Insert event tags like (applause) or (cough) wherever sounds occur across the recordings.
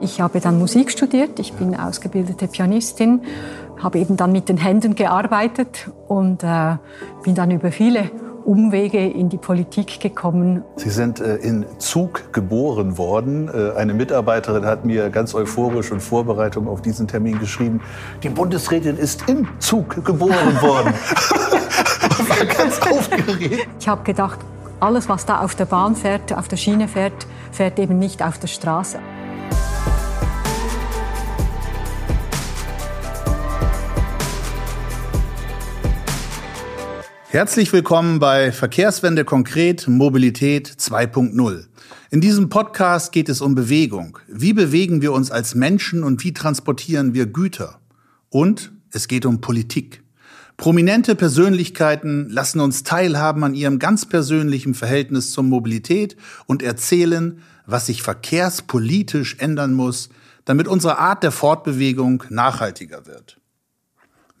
Ich habe dann Musik studiert, ich bin ausgebildete Pianistin, habe eben dann mit den Händen gearbeitet und äh, bin dann über viele Umwege in die Politik gekommen. Sie sind äh, in Zug geboren worden. Äh, eine Mitarbeiterin hat mir ganz euphorisch in Vorbereitung auf diesen Termin geschrieben, die Bundesrätin ist im Zug geboren worden. (laughs) war ganz aufgeregt. Ich habe gedacht, alles, was da auf der Bahn fährt, auf der Schiene fährt, fährt eben nicht auf der Straße. Herzlich willkommen bei Verkehrswende konkret Mobilität 2.0. In diesem Podcast geht es um Bewegung. Wie bewegen wir uns als Menschen und wie transportieren wir Güter? Und es geht um Politik. Prominente Persönlichkeiten lassen uns teilhaben an ihrem ganz persönlichen Verhältnis zur Mobilität und erzählen, was sich verkehrspolitisch ändern muss, damit unsere Art der Fortbewegung nachhaltiger wird.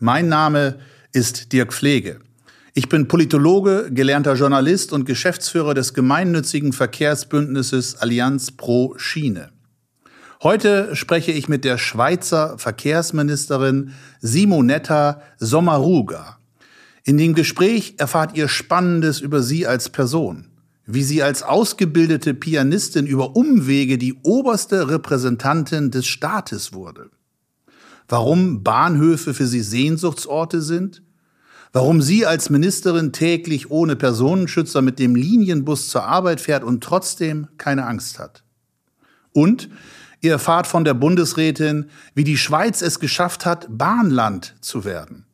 Mein Name ist Dirk Pflege. Ich bin Politologe, gelernter Journalist und Geschäftsführer des gemeinnützigen Verkehrsbündnisses Allianz Pro Schiene. Heute spreche ich mit der Schweizer Verkehrsministerin Simonetta Sommaruga. In dem Gespräch erfahrt ihr Spannendes über sie als Person, wie sie als ausgebildete Pianistin über Umwege die oberste Repräsentantin des Staates wurde, warum Bahnhöfe für sie Sehnsuchtsorte sind, warum sie als Ministerin täglich ohne Personenschützer mit dem Linienbus zur Arbeit fährt und trotzdem keine Angst hat. Und ihr erfahrt von der Bundesrätin, wie die Schweiz es geschafft hat, Bahnland zu werden.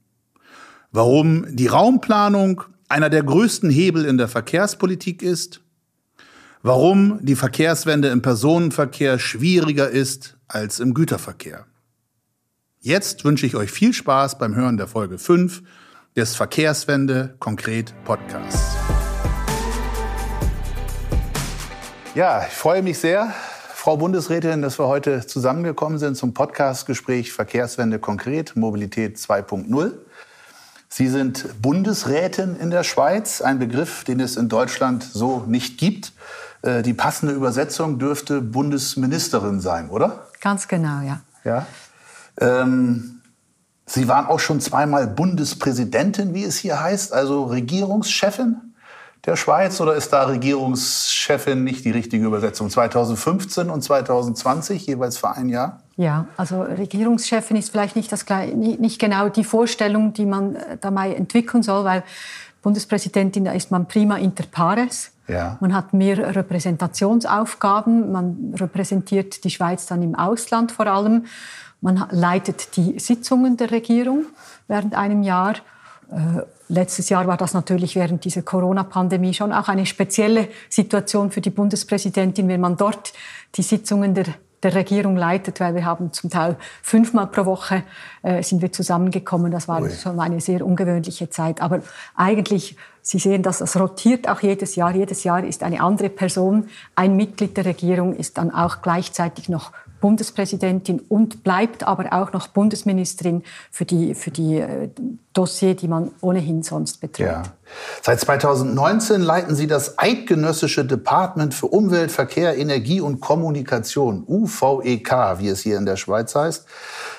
Warum die Raumplanung einer der größten Hebel in der Verkehrspolitik ist, warum die Verkehrswende im Personenverkehr schwieriger ist als im Güterverkehr. Jetzt wünsche ich euch viel Spaß beim Hören der Folge 5 des Verkehrswende konkret Podcasts. Ja, ich freue mich sehr, Frau Bundesrätin, dass wir heute zusammengekommen sind zum Podcastgespräch Verkehrswende konkret, Mobilität 2.0. Sie sind Bundesrätin in der Schweiz, ein Begriff, den es in Deutschland so nicht gibt. Äh, die passende Übersetzung dürfte Bundesministerin sein, oder? Ganz genau, ja. Ja. Ähm, Sie waren auch schon zweimal Bundespräsidentin, wie es hier heißt, also Regierungschefin der Schweiz oder ist da Regierungschefin nicht die richtige Übersetzung? 2015 und 2020 jeweils für ein Jahr? Ja, also Regierungschefin ist vielleicht nicht, das, nicht genau die Vorstellung, die man äh, dabei entwickeln soll, weil Bundespräsidentin, da ist man prima inter pares. Ja. Man hat mehr Repräsentationsaufgaben, man repräsentiert die Schweiz dann im Ausland vor allem. Man leitet die Sitzungen der Regierung während einem Jahr. Äh, letztes Jahr war das natürlich während dieser Corona-Pandemie schon auch eine spezielle Situation für die Bundespräsidentin, wenn man dort die Sitzungen der der Regierung leitet, weil wir haben zum Teil fünfmal pro Woche äh, sind wir zusammengekommen. Das war Ui. schon eine sehr ungewöhnliche Zeit. Aber eigentlich, Sie sehen, dass das rotiert auch jedes Jahr. Jedes Jahr ist eine andere Person. Ein Mitglied der Regierung ist dann auch gleichzeitig noch Bundespräsidentin und bleibt aber auch noch Bundesministerin für die, für die äh, Dossier, die man ohnehin sonst betreut. Ja. Seit 2019 leiten Sie das Eidgenössische Department für Umwelt, Verkehr, Energie und Kommunikation, UVEK, wie es hier in der Schweiz heißt.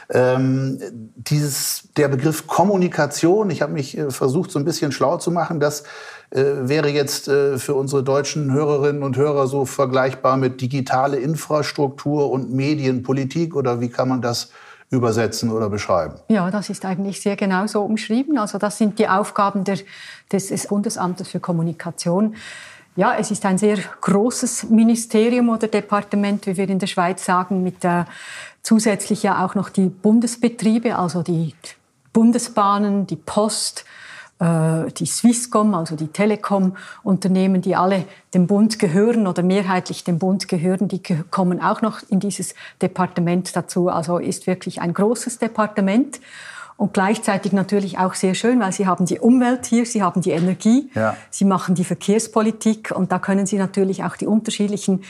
Ähm, dieses, der Begriff Kommunikation, ich habe mich äh, versucht, so ein bisschen schlau zu machen, das äh, wäre jetzt äh, für unsere deutschen Hörerinnen und Hörer so vergleichbar mit digitale Infrastruktur und Medienpolitik oder wie kann man das übersetzen oder beschreiben? Ja, das ist eigentlich sehr genau so umschrieben. Also das sind die Aufgaben der, des Bundesamtes für Kommunikation. Ja, es ist ein sehr großes Ministerium oder Departement, wie wir in der Schweiz sagen, mit äh, zusätzlich ja auch noch die Bundesbetriebe, also die Bundesbahnen, die Post, die Swisscom, also die Telekom-Unternehmen, die alle dem Bund gehören oder mehrheitlich dem Bund gehören, die kommen auch noch in dieses Departement dazu. Also ist wirklich ein großes Departement und gleichzeitig natürlich auch sehr schön, weil Sie haben die Umwelt hier, Sie haben die Energie, ja. Sie machen die Verkehrspolitik und da können Sie natürlich auch die unterschiedlichen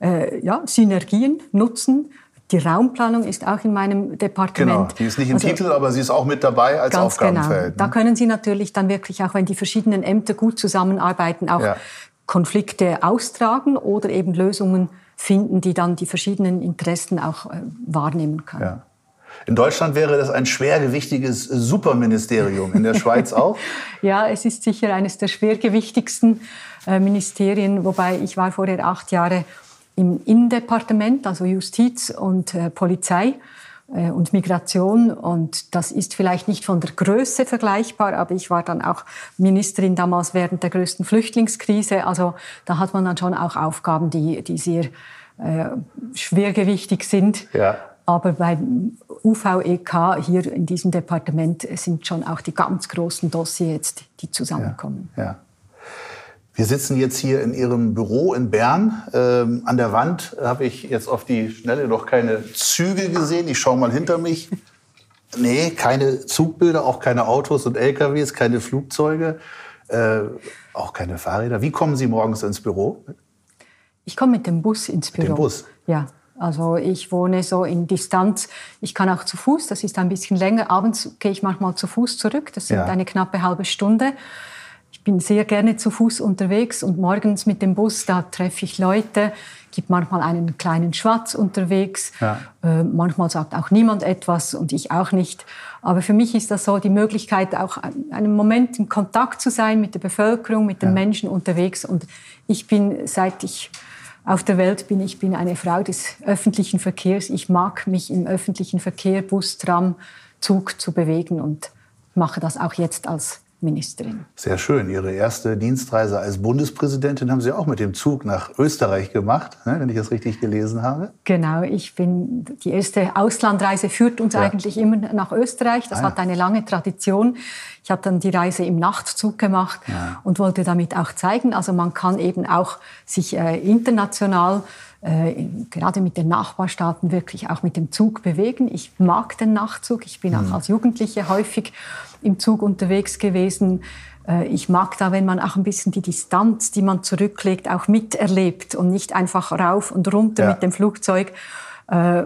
äh, ja, Synergien nutzen. Die Raumplanung ist auch in meinem Departement. Genau, die ist nicht im also, Titel, aber sie ist auch mit dabei als ganz Aufgabenfeld. Genau. Ne? Da können Sie natürlich dann wirklich auch, wenn die verschiedenen Ämter gut zusammenarbeiten, auch ja. Konflikte austragen oder eben Lösungen finden, die dann die verschiedenen Interessen auch äh, wahrnehmen kann. Ja. In Deutschland wäre das ein schwergewichtiges Superministerium, in der Schweiz (laughs) auch? ja, es ist sicher eines der schwergewichtigsten äh, Ministerien, wobei ich war vorher acht Jahre im Innendepartement, also Justiz und äh, Polizei äh, und Migration. Und das ist vielleicht nicht von der Größe vergleichbar, aber ich war dann auch Ministerin damals während der größten Flüchtlingskrise. Also da hat man dann schon auch Aufgaben, die, die sehr äh, schwergewichtig sind. Ja. Aber beim UVEK hier in diesem Departement sind schon auch die ganz großen Dossiers, die zusammenkommen. Ja, ja. Wir sitzen jetzt hier in Ihrem Büro in Bern. Ähm, an der Wand habe ich jetzt auf die Schnelle noch keine Züge gesehen. Ich schaue mal hinter mich. Nee, keine Zugbilder, auch keine Autos und LKWs, keine Flugzeuge, äh, auch keine Fahrräder. Wie kommen Sie morgens ins Büro? Ich komme mit dem Bus ins Büro. Mit dem Bus? Ja. Also ich wohne so in Distanz. Ich kann auch zu Fuß, das ist ein bisschen länger. Abends gehe ich manchmal zu Fuß zurück. Das sind ja. eine knappe halbe Stunde. Ich bin sehr gerne zu Fuß unterwegs und morgens mit dem Bus, da treffe ich Leute, gibt manchmal einen kleinen Schwatz unterwegs. Ja. Äh, manchmal sagt auch niemand etwas und ich auch nicht. Aber für mich ist das so die Möglichkeit, auch einen Moment in Kontakt zu sein mit der Bevölkerung, mit den ja. Menschen unterwegs. Und ich bin, seit ich auf der Welt bin. Ich bin eine Frau des öffentlichen Verkehrs. Ich mag mich im öffentlichen Verkehr, Bus, Tram, Zug zu bewegen und mache das auch jetzt als Ministerin. Sehr schön. Ihre erste Dienstreise als Bundespräsidentin haben Sie auch mit dem Zug nach Österreich gemacht, ne, wenn ich das richtig gelesen habe. Genau. Ich bin, die erste Auslandreise führt uns ja. eigentlich immer nach Österreich. Das ah, ja. hat eine lange Tradition. Ich habe dann die Reise im Nachtzug gemacht ja. und wollte damit auch zeigen, also man kann eben auch sich äh, international äh, gerade mit den Nachbarstaaten wirklich auch mit dem Zug bewegen. Ich mag den Nachtzug. Ich bin mhm. auch als Jugendliche häufig im Zug unterwegs gewesen. Äh, ich mag da, wenn man auch ein bisschen die Distanz, die man zurücklegt, auch miterlebt und nicht einfach rauf und runter ja. mit dem Flugzeug. Äh,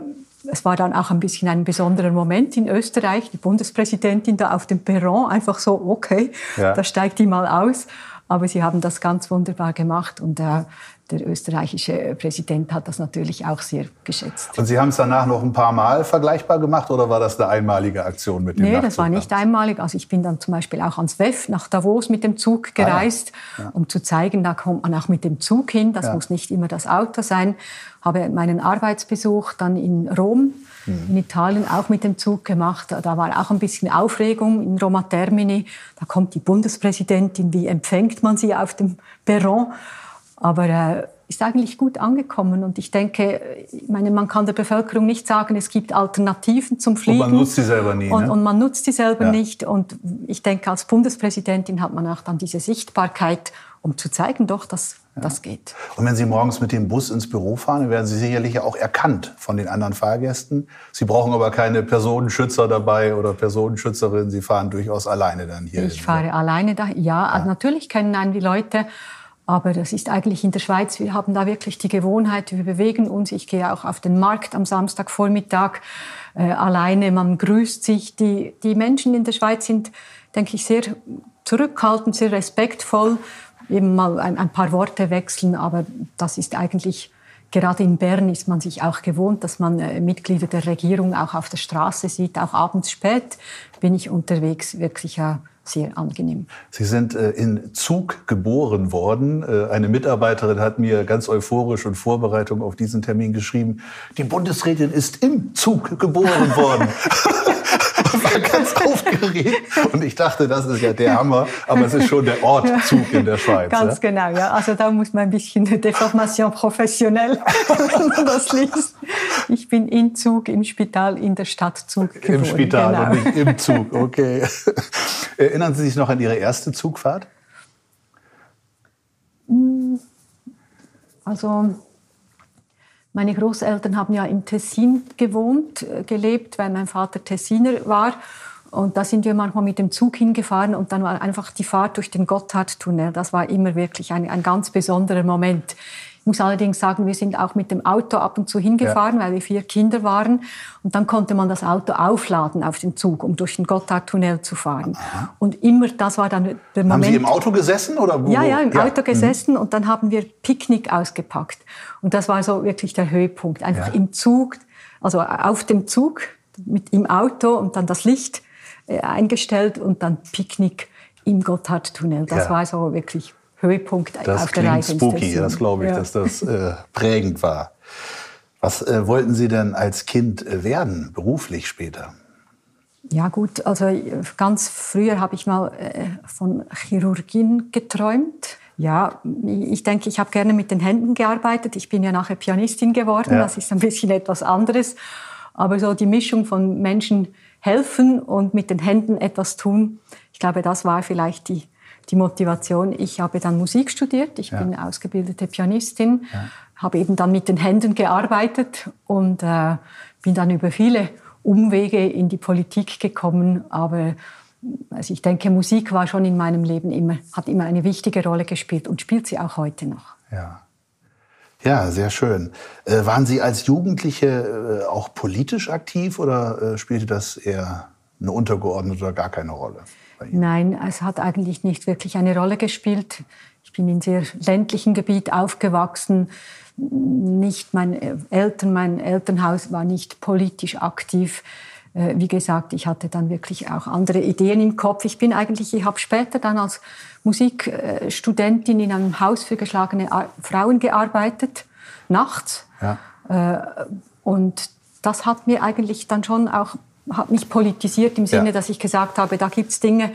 es war dann auch ein bisschen ein besonderer Moment in Österreich, die Bundespräsidentin da auf dem Perron, einfach so, okay, ja. da steigt die mal aus. Aber sie haben das ganz wunderbar gemacht und äh, der österreichische Präsident hat das natürlich auch sehr geschätzt. Und Sie haben es danach noch ein paar Mal vergleichbar gemacht oder war das eine einmalige Aktion mit dem Nee, Nachtzug das war nicht einmalig. Also ich bin dann zum Beispiel auch ans WEF nach Davos mit dem Zug gereist, ah, ja. Ja. um zu zeigen, da kommt man auch mit dem Zug hin. Das ja. muss nicht immer das Auto sein. Habe meinen Arbeitsbesuch dann in Rom mhm. in Italien auch mit dem Zug gemacht. Da war auch ein bisschen Aufregung in Roma Termini. Da kommt die Bundespräsidentin, wie empfängt man sie auf dem Perron? Aber äh, ist eigentlich gut angekommen. Und ich denke, ich meine, man kann der Bevölkerung nicht sagen, es gibt Alternativen zum Fliegen. Und man nutzt sie selber nie. Und, ne? und man nutzt sie selber ja. nicht. Und ich denke, als Bundespräsidentin hat man auch dann diese Sichtbarkeit, um zu zeigen, doch, dass ja. das geht. Und wenn Sie morgens mit dem Bus ins Büro fahren, dann werden Sie sicherlich auch erkannt von den anderen Fahrgästen. Sie brauchen aber keine Personenschützer dabei oder Personenschützerin. Sie fahren durchaus alleine dann hier. Ich fahre alleine da. Ja, ja. Also natürlich kennen einen die Leute. Aber das ist eigentlich in der Schweiz, wir haben da wirklich die Gewohnheit, wir bewegen uns. Ich gehe auch auf den Markt am Samstagvormittag äh, alleine, man grüßt sich. Die, die Menschen in der Schweiz sind, denke ich, sehr zurückhaltend, sehr respektvoll, eben mal ein, ein paar Worte wechseln, aber das ist eigentlich Gerade in Bern ist man sich auch gewohnt, dass man äh, Mitglieder der Regierung auch auf der Straße sieht. Auch abends spät bin ich unterwegs, wirklich ja sehr angenehm. Sie sind äh, in Zug geboren worden. Äh, eine Mitarbeiterin hat mir ganz euphorisch und Vorbereitung auf diesen Termin geschrieben, die Bundesrätin ist im Zug geboren worden. (laughs) war ganz (laughs) aufgeregt. Und ich dachte, das ist ja der Hammer. Aber es ist schon der Ortzug in der Schweiz. Ganz ja? genau, ja. Also da muss man ein bisschen Deformation professionell, (laughs) wenn man das liest. Ich bin in Zug, im Spital, in der Stadt Zug geboren. Im Spital genau. und nicht im Zug, okay. Erinnern Sie sich noch an Ihre erste Zugfahrt? Also meine Großeltern haben ja im Tessin gewohnt, äh, gelebt, weil mein Vater Tessiner war. Und da sind wir manchmal mit dem Zug hingefahren und dann war einfach die Fahrt durch den Gotthardtunnel. Das war immer wirklich ein, ein ganz besonderer Moment. muss allerdings sagen, wir sind auch mit dem Auto ab und zu hingefahren, ja. weil wir vier Kinder waren. Und dann konnte man das Auto aufladen auf den Zug, um durch den Gotthardtunnel zu fahren. Aha. Und immer, das war dann der Moment. Haben Sie im Auto gesessen oder wo? Ja, ja, im ja. Auto gesessen mhm. und dann haben wir Picknick ausgepackt. Und das war so wirklich der Höhepunkt. Einfach ja. im Zug, also auf dem Zug mit im Auto und dann das Licht eingestellt und dann Picknick im Gotthardtunnel. Das ja. war so wirklich Höhepunkt das auf der Reise. Das spooky, das glaube ich, ja. dass das äh, prägend war. Was äh, wollten Sie denn als Kind äh, werden, beruflich später? Ja gut, also äh, ganz früher habe ich mal äh, von Chirurgien geträumt. Ja, ich denke, ich habe gerne mit den Händen gearbeitet. Ich bin ja nachher Pianistin geworden. Ja. Das ist ein bisschen etwas anderes. Aber so die Mischung von Menschen helfen und mit den Händen etwas tun, ich glaube, das war vielleicht die, die Motivation. Ich habe dann Musik studiert. Ich ja. bin ausgebildete Pianistin, ja. habe eben dann mit den Händen gearbeitet und äh, bin dann über viele Umwege in die Politik gekommen. Aber also ich denke, Musik war schon in meinem Leben immer, hat immer eine wichtige Rolle gespielt und spielt sie auch heute noch. Ja. Ja, sehr schön. Äh, waren Sie als Jugendliche äh, auch politisch aktiv oder äh, spielte das eher eine untergeordnete oder gar keine Rolle? Nein, es hat eigentlich nicht wirklich eine Rolle gespielt. Ich bin in sehr ländlichen Gebiet aufgewachsen. Nicht meine Eltern, mein Elternhaus war nicht politisch aktiv. Äh, wie gesagt, ich hatte dann wirklich auch andere Ideen im Kopf. Ich bin eigentlich, ich habe später dann als Musikstudentin in einem Haus für geschlagene Frauen gearbeitet, nachts. Ja. Äh, und das hat mir eigentlich dann schon auch, hat mich politisiert im Sinne, ja. dass ich gesagt habe, da gibt es Dinge,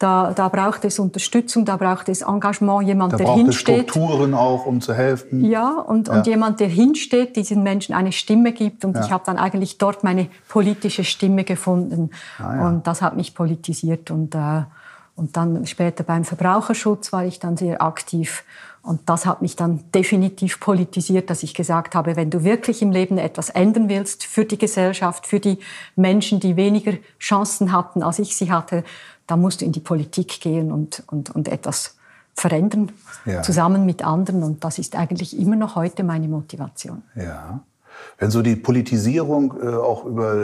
da, da braucht es Unterstützung, da braucht es Engagement, jemand, da der hinsteht. Es Strukturen auch, um zu helfen. Ja und, ja. und jemand, der hinsteht, diesen Menschen eine Stimme gibt. Und ja. ich habe dann eigentlich dort meine politische Stimme gefunden. Ah, ja. Und das hat mich politisiert. Und, äh, und dann später beim Verbraucherschutz war ich dann sehr aktiv. Und das hat mich dann definitiv politisiert, dass ich gesagt habe, wenn du wirklich im Leben etwas ändern willst für die Gesellschaft, für die Menschen, die weniger Chancen hatten, als ich sie hatte, da musst du in die Politik gehen und, und, und etwas verändern, ja. zusammen mit anderen. Und das ist eigentlich immer noch heute meine Motivation. Ja. Wenn so die Politisierung äh, auch über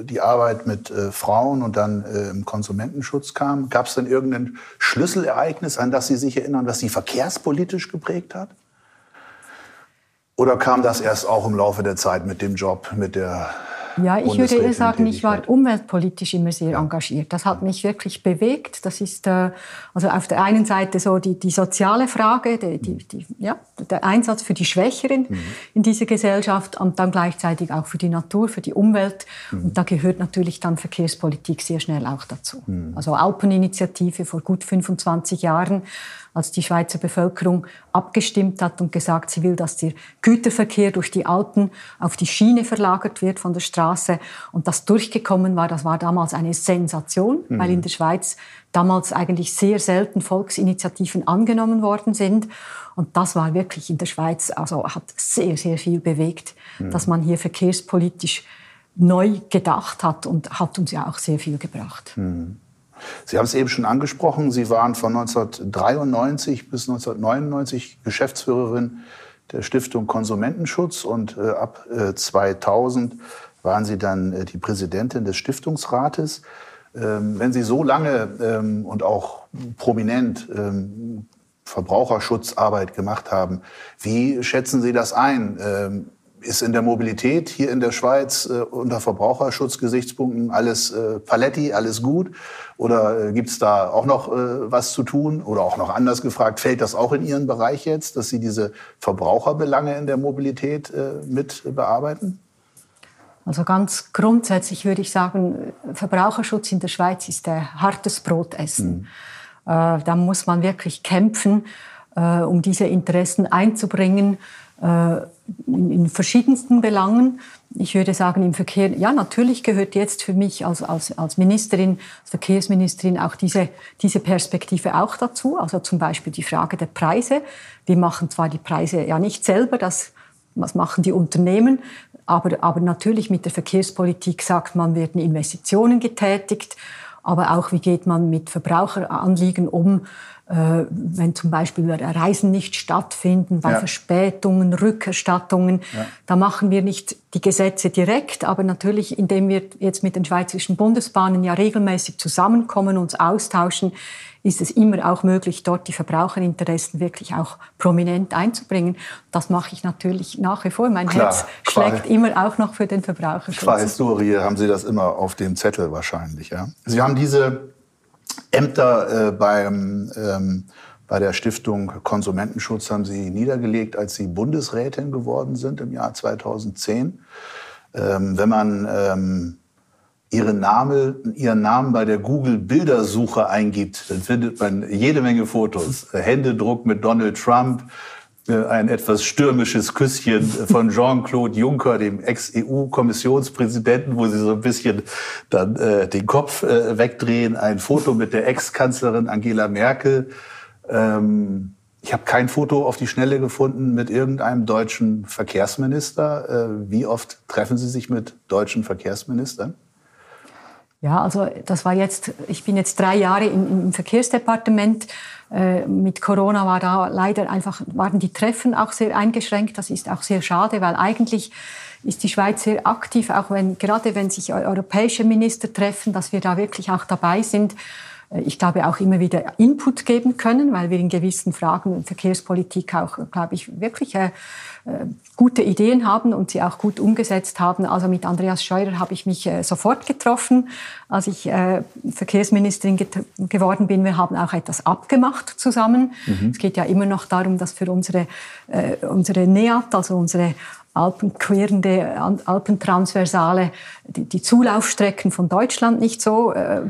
äh, die Arbeit mit äh, Frauen und dann äh, im Konsumentenschutz kam, gab es dann irgendein Schlüsselereignis, an das Sie sich erinnern, was Sie verkehrspolitisch geprägt hat? Oder kam das erst auch im Laufe der Zeit mit dem Job, mit der ja, ich würde eher sagen, ich war umweltpolitisch immer sehr engagiert. Das hat mich wirklich bewegt. Das ist äh, also auf der einen Seite so die, die soziale Frage, die, die, die, ja, der Einsatz für die Schwächeren mhm. in dieser Gesellschaft und dann gleichzeitig auch für die Natur, für die Umwelt. Mhm. Und da gehört natürlich dann Verkehrspolitik sehr schnell auch dazu. Mhm. Also Alpeninitiative vor gut 25 Jahren als die Schweizer Bevölkerung abgestimmt hat und gesagt, sie will, dass der Güterverkehr durch die Alpen auf die Schiene verlagert wird von der Straße. Und das durchgekommen war, das war damals eine Sensation, mhm. weil in der Schweiz damals eigentlich sehr selten Volksinitiativen angenommen worden sind. Und das war wirklich in der Schweiz, also hat sehr, sehr viel bewegt, mhm. dass man hier verkehrspolitisch neu gedacht hat und hat uns ja auch sehr viel gebracht. Mhm. Sie haben es eben schon angesprochen, Sie waren von 1993 bis 1999 Geschäftsführerin der Stiftung Konsumentenschutz und äh, ab äh, 2000 waren Sie dann äh, die Präsidentin des Stiftungsrates. Ähm, wenn Sie so lange ähm, und auch prominent ähm, Verbraucherschutzarbeit gemacht haben, wie schätzen Sie das ein? Ist in der Mobilität hier in der Schweiz äh, unter Verbraucherschutzgesichtspunkten alles äh, Paletti, alles gut? Oder gibt es da auch noch was zu tun? Oder auch noch anders gefragt, fällt das auch in Ihren Bereich jetzt, dass Sie diese Verbraucherbelange in der Mobilität mit bearbeiten? Also ganz grundsätzlich würde ich sagen, Verbraucherschutz in der Schweiz ist ein hartes Brotessen. Mhm. Äh, da muss man wirklich kämpfen, äh, um diese Interessen einzubringen äh, in, in, verschiedensten Belangen. Ich würde sagen, im Verkehr, ja, natürlich gehört jetzt für mich als, als, als Ministerin, als Verkehrsministerin auch diese, diese Perspektive auch dazu. Also zum Beispiel die Frage der Preise. Wir machen zwar die Preise ja nicht selber, das, was machen die Unternehmen, aber, aber natürlich mit der Verkehrspolitik sagt man, werden Investitionen getätigt, aber auch wie geht man mit Verbraucheranliegen um, wenn zum Beispiel Reisen nicht stattfinden, bei ja. Verspätungen, Rückerstattungen. Ja. Da machen wir nicht die Gesetze direkt, aber natürlich, indem wir jetzt mit den Schweizerischen Bundesbahnen ja regelmäßig zusammenkommen, uns austauschen, ist es immer auch möglich, dort die Verbraucherinteressen wirklich auch prominent einzubringen. Das mache ich natürlich nach wie vor. Mein Klar, Herz schlägt immer auch noch für den Verbraucherschutz. Qua Historie haben Sie das immer auf dem Zettel wahrscheinlich. Ja? Sie haben diese Ämter äh, beim, ähm, bei der Stiftung Konsumentenschutz haben Sie niedergelegt, als Sie Bundesrätin geworden sind im Jahr 2010. Ähm, wenn man ähm, Ihre Name, Ihren Namen bei der Google-Bildersuche eingibt, dann findet man jede Menge Fotos. Händedruck mit Donald Trump, ein etwas stürmisches Küsschen von Jean-Claude Juncker, dem Ex-EU-Kommissionspräsidenten, wo sie so ein bisschen dann äh, den Kopf äh, wegdrehen, ein Foto mit der Ex-Kanzlerin Angela Merkel. Ähm, ich habe kein Foto auf die Schnelle gefunden mit irgendeinem deutschen Verkehrsminister. Äh, wie oft treffen Sie sich mit deutschen Verkehrsministern? Ja, also das war jetzt, ich bin jetzt drei Jahre im, im Verkehrsdepartement. Äh, mit Corona war da leider einfach, waren die Treffen auch sehr eingeschränkt. Das ist auch sehr schade, weil eigentlich ist die Schweiz sehr aktiv, auch wenn, gerade wenn sich europäische Minister treffen, dass wir da wirklich auch dabei sind. Äh, ich glaube, auch immer wieder Input geben können, weil wir in gewissen Fragen Verkehrspolitik auch, glaube ich, wirklich äh, äh, gute Ideen haben und sie auch gut umgesetzt haben. Also mit Andreas Scheurer habe ich mich äh, sofort getroffen, als ich äh, Verkehrsministerin geworden bin. Wir haben auch etwas abgemacht zusammen. Mhm. Es geht ja immer noch darum, dass für unsere, unsere NEAT, also unsere alpenquerende, alpentransversale, die, die Zulaufstrecken von Deutschland nicht so äh,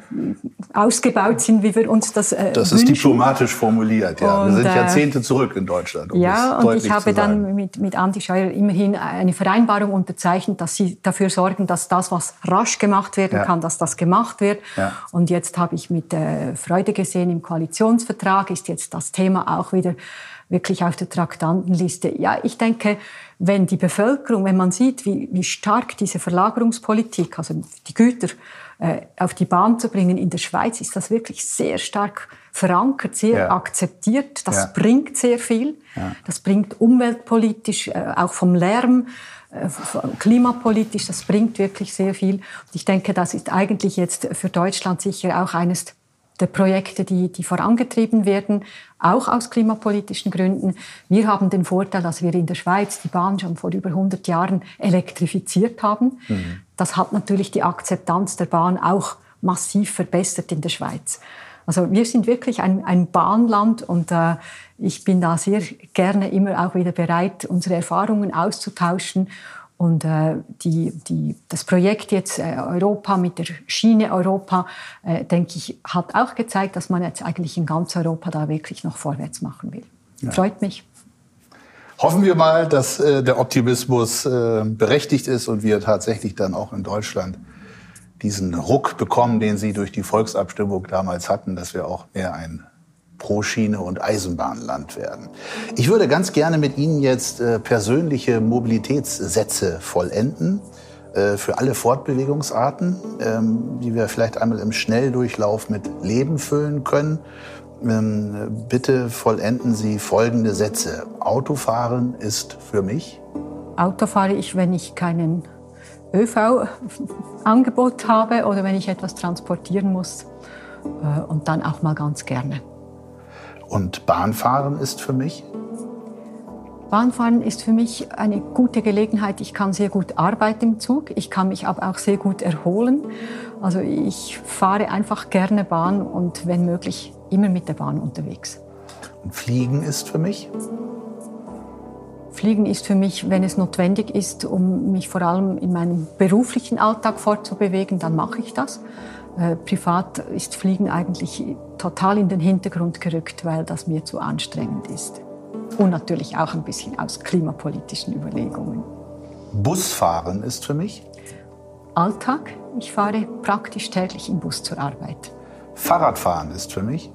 ausgebaut sind, wie wir uns das äh, Das wünschen. ist diplomatisch formuliert, ja. Und, wir sind Jahrzehnte zurück in Deutschland. Um ja, und ich habe dann mit, mit Andi Scheuer immerhin eine Vereinbarung unterzeichnet, dass sie dafür sorgen, dass das, was rasch gemacht werden ja. kann, dass das gemacht wird. Ja. Und jetzt habe ich mit äh, Freude gesehen, im Koalitionsvertrag ist jetzt das Thema auch wieder wirklich auf der Traktantenliste. Ja, ich denke, wenn die Bevölkerung, wenn man sieht, wie, wie stark diese Verlagerungspolitik, also die Güter äh, auf die Bahn zu bringen in der Schweiz, ist das wirklich sehr stark verankert, sehr ja. akzeptiert. Das ja. bringt sehr viel. Ja. Das bringt umweltpolitisch, äh, auch vom Lärm, äh, klimapolitisch, das bringt wirklich sehr viel. Und ich denke, das ist eigentlich jetzt für Deutschland sicher auch eines der Projekte, die, die vorangetrieben werden, auch aus klimapolitischen Gründen. Wir haben den Vorteil, dass wir in der Schweiz die Bahn schon vor über 100 Jahren elektrifiziert haben. Mhm. Das hat natürlich die Akzeptanz der Bahn auch massiv verbessert in der Schweiz. Also wir sind wirklich ein, ein Bahnland und äh, ich bin da sehr gerne immer auch wieder bereit, unsere Erfahrungen auszutauschen und äh, die, die, das Projekt jetzt äh, Europa mit der Schiene Europa, äh, denke ich, hat auch gezeigt, dass man jetzt eigentlich in ganz Europa da wirklich noch vorwärts machen will. Ja. Freut mich. Hoffen wir mal, dass äh, der Optimismus äh, berechtigt ist und wir tatsächlich dann auch in Deutschland diesen Ruck bekommen, den Sie durch die Volksabstimmung damals hatten, dass wir auch mehr ein pro Schiene und Eisenbahnland werden. Ich würde ganz gerne mit Ihnen jetzt äh, persönliche Mobilitätssätze vollenden äh, für alle Fortbewegungsarten, ähm, die wir vielleicht einmal im Schnelldurchlauf mit Leben füllen können. Ähm, bitte vollenden Sie folgende Sätze. Autofahren ist für mich. Auto fahre ich, wenn ich keinen ÖV-Angebot (laughs) habe oder wenn ich etwas transportieren muss. Äh, und dann auch mal ganz gerne. Und Bahnfahren ist für mich? Bahnfahren ist für mich eine gute Gelegenheit. Ich kann sehr gut arbeiten im Zug. Ich kann mich aber auch sehr gut erholen. Also ich fahre einfach gerne Bahn und wenn möglich immer mit der Bahn unterwegs. Und Fliegen ist für mich? Fliegen ist für mich, wenn es notwendig ist, um mich vor allem in meinem beruflichen Alltag fortzubewegen, dann mache ich das. Äh, privat ist Fliegen eigentlich total in den Hintergrund gerückt, weil das mir zu anstrengend ist. Und natürlich auch ein bisschen aus klimapolitischen Überlegungen. Busfahren ist für mich? Alltag. Ich fahre praktisch täglich im Bus zur Arbeit. Fahrradfahren ist für mich?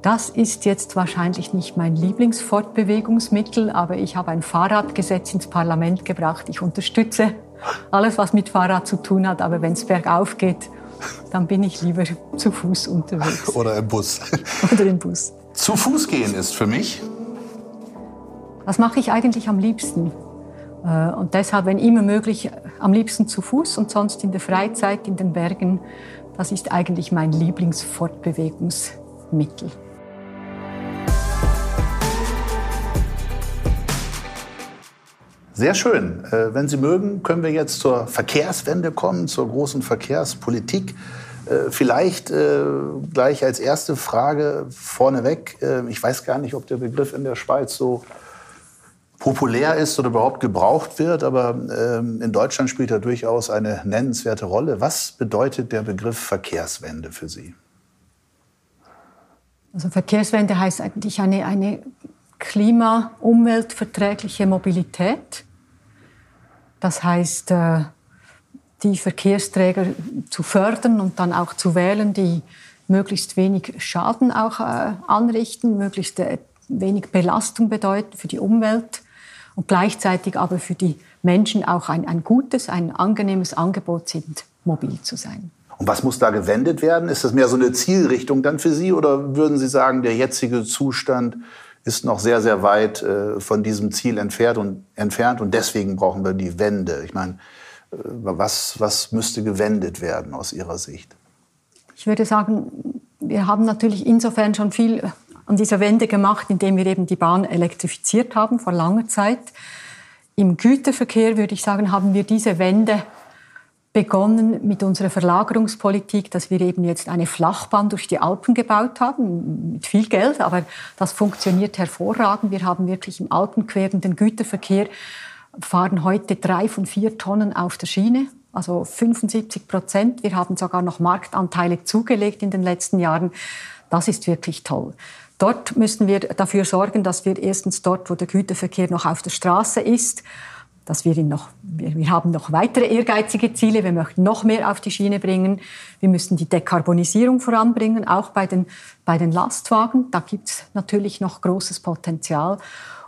Das ist jetzt wahrscheinlich nicht mein Lieblingsfortbewegungsmittel, aber ich habe ein Fahrradgesetz ins Parlament gebracht. Ich unterstütze alles, was mit Fahrrad zu tun hat. Aber wenn es bergauf geht, Dann bin ich lieber zu Fuß unterwegs. (laughs) Oder im Bus. Oder im Bus. Zu Fuß gehen ist für mich. Das mache ich eigentlich am liebsten. Äh, und deshalb, wenn immer möglich, am liebsten zu Fuß und sonst in der Freizeit in den Bergen. Das ist eigentlich mein Lieblingsfortbewegungsmittel. Sehr schön. Äh, wenn Sie mögen, können wir jetzt zur Verkehrswende kommen, zur großen Verkehrspolitik. Äh, vielleicht äh, gleich als erste Frage vorneweg. Ich weiß gar nicht, ob der Begriff in der Schweiz so populär ist oder überhaupt gebraucht wird, aber ähm, in Deutschland spielt er durchaus eine nennenswerte Rolle. Was bedeutet der Begriff Verkehrswende für Sie? Also Verkehrswende heißt eigentlich eine, eine klima-umweltverträgliche Mobilität. Das heißt, äh, die Verkehrsträger zu fördern und dann auch zu wählen, die möglichst wenig Schaden auch äh, anrichten, möglichst äh, wenig Belastung bedeuten für die Umwelt und gleichzeitig aber für die Menschen auch ein, ein gutes, ein angenehmes Angebot sind, mobil zu sein. Und was muss da gewendet werden? Ist das mehr so eine Zielrichtung dann für Sie oder würden Sie sagen, der jetzige Zustand ist noch sehr, sehr weit äh, von diesem Ziel entfernt und, entfernt und deswegen brauchen wir die Wende. Ich meine, äh, was, was müsste gewendet werden aus Ihrer Sicht? Ich würde sagen, wir haben natürlich insofern schon viel an dieser Wende gemacht, indem wir eben die Bahn elektrifiziert haben vor langer Zeit. Im Güterverkehr würde ich sagen, haben wir diese Wende begonnen mit unserer Verlagerungspolitik, dass wir eben jetzt eine Flachbahn durch die Alpen gebaut haben, mit viel Geld, aber das funktioniert hervorragend. Wir haben wirklich im alpenquerenden Güterverkehr fahren heute drei von vier Tonnen auf der Schiene, also 75 Prozent. Wir haben sogar noch Marktanteile zugelegt in den letzten Jahren. Das ist wirklich toll. Dort müssen wir dafür sorgen, dass wir erstens dort, wo der Güterverkehr noch auf der Straße ist, dass wir noch, wir, haben noch weitere ehrgeizige Ziele. Wir möchten noch mehr auf die Schiene bringen. Wir müssen die Dekarbonisierung voranbringen, auch bei den, bei den Lastwagen. Da gibt es natürlich noch großes Potenzial.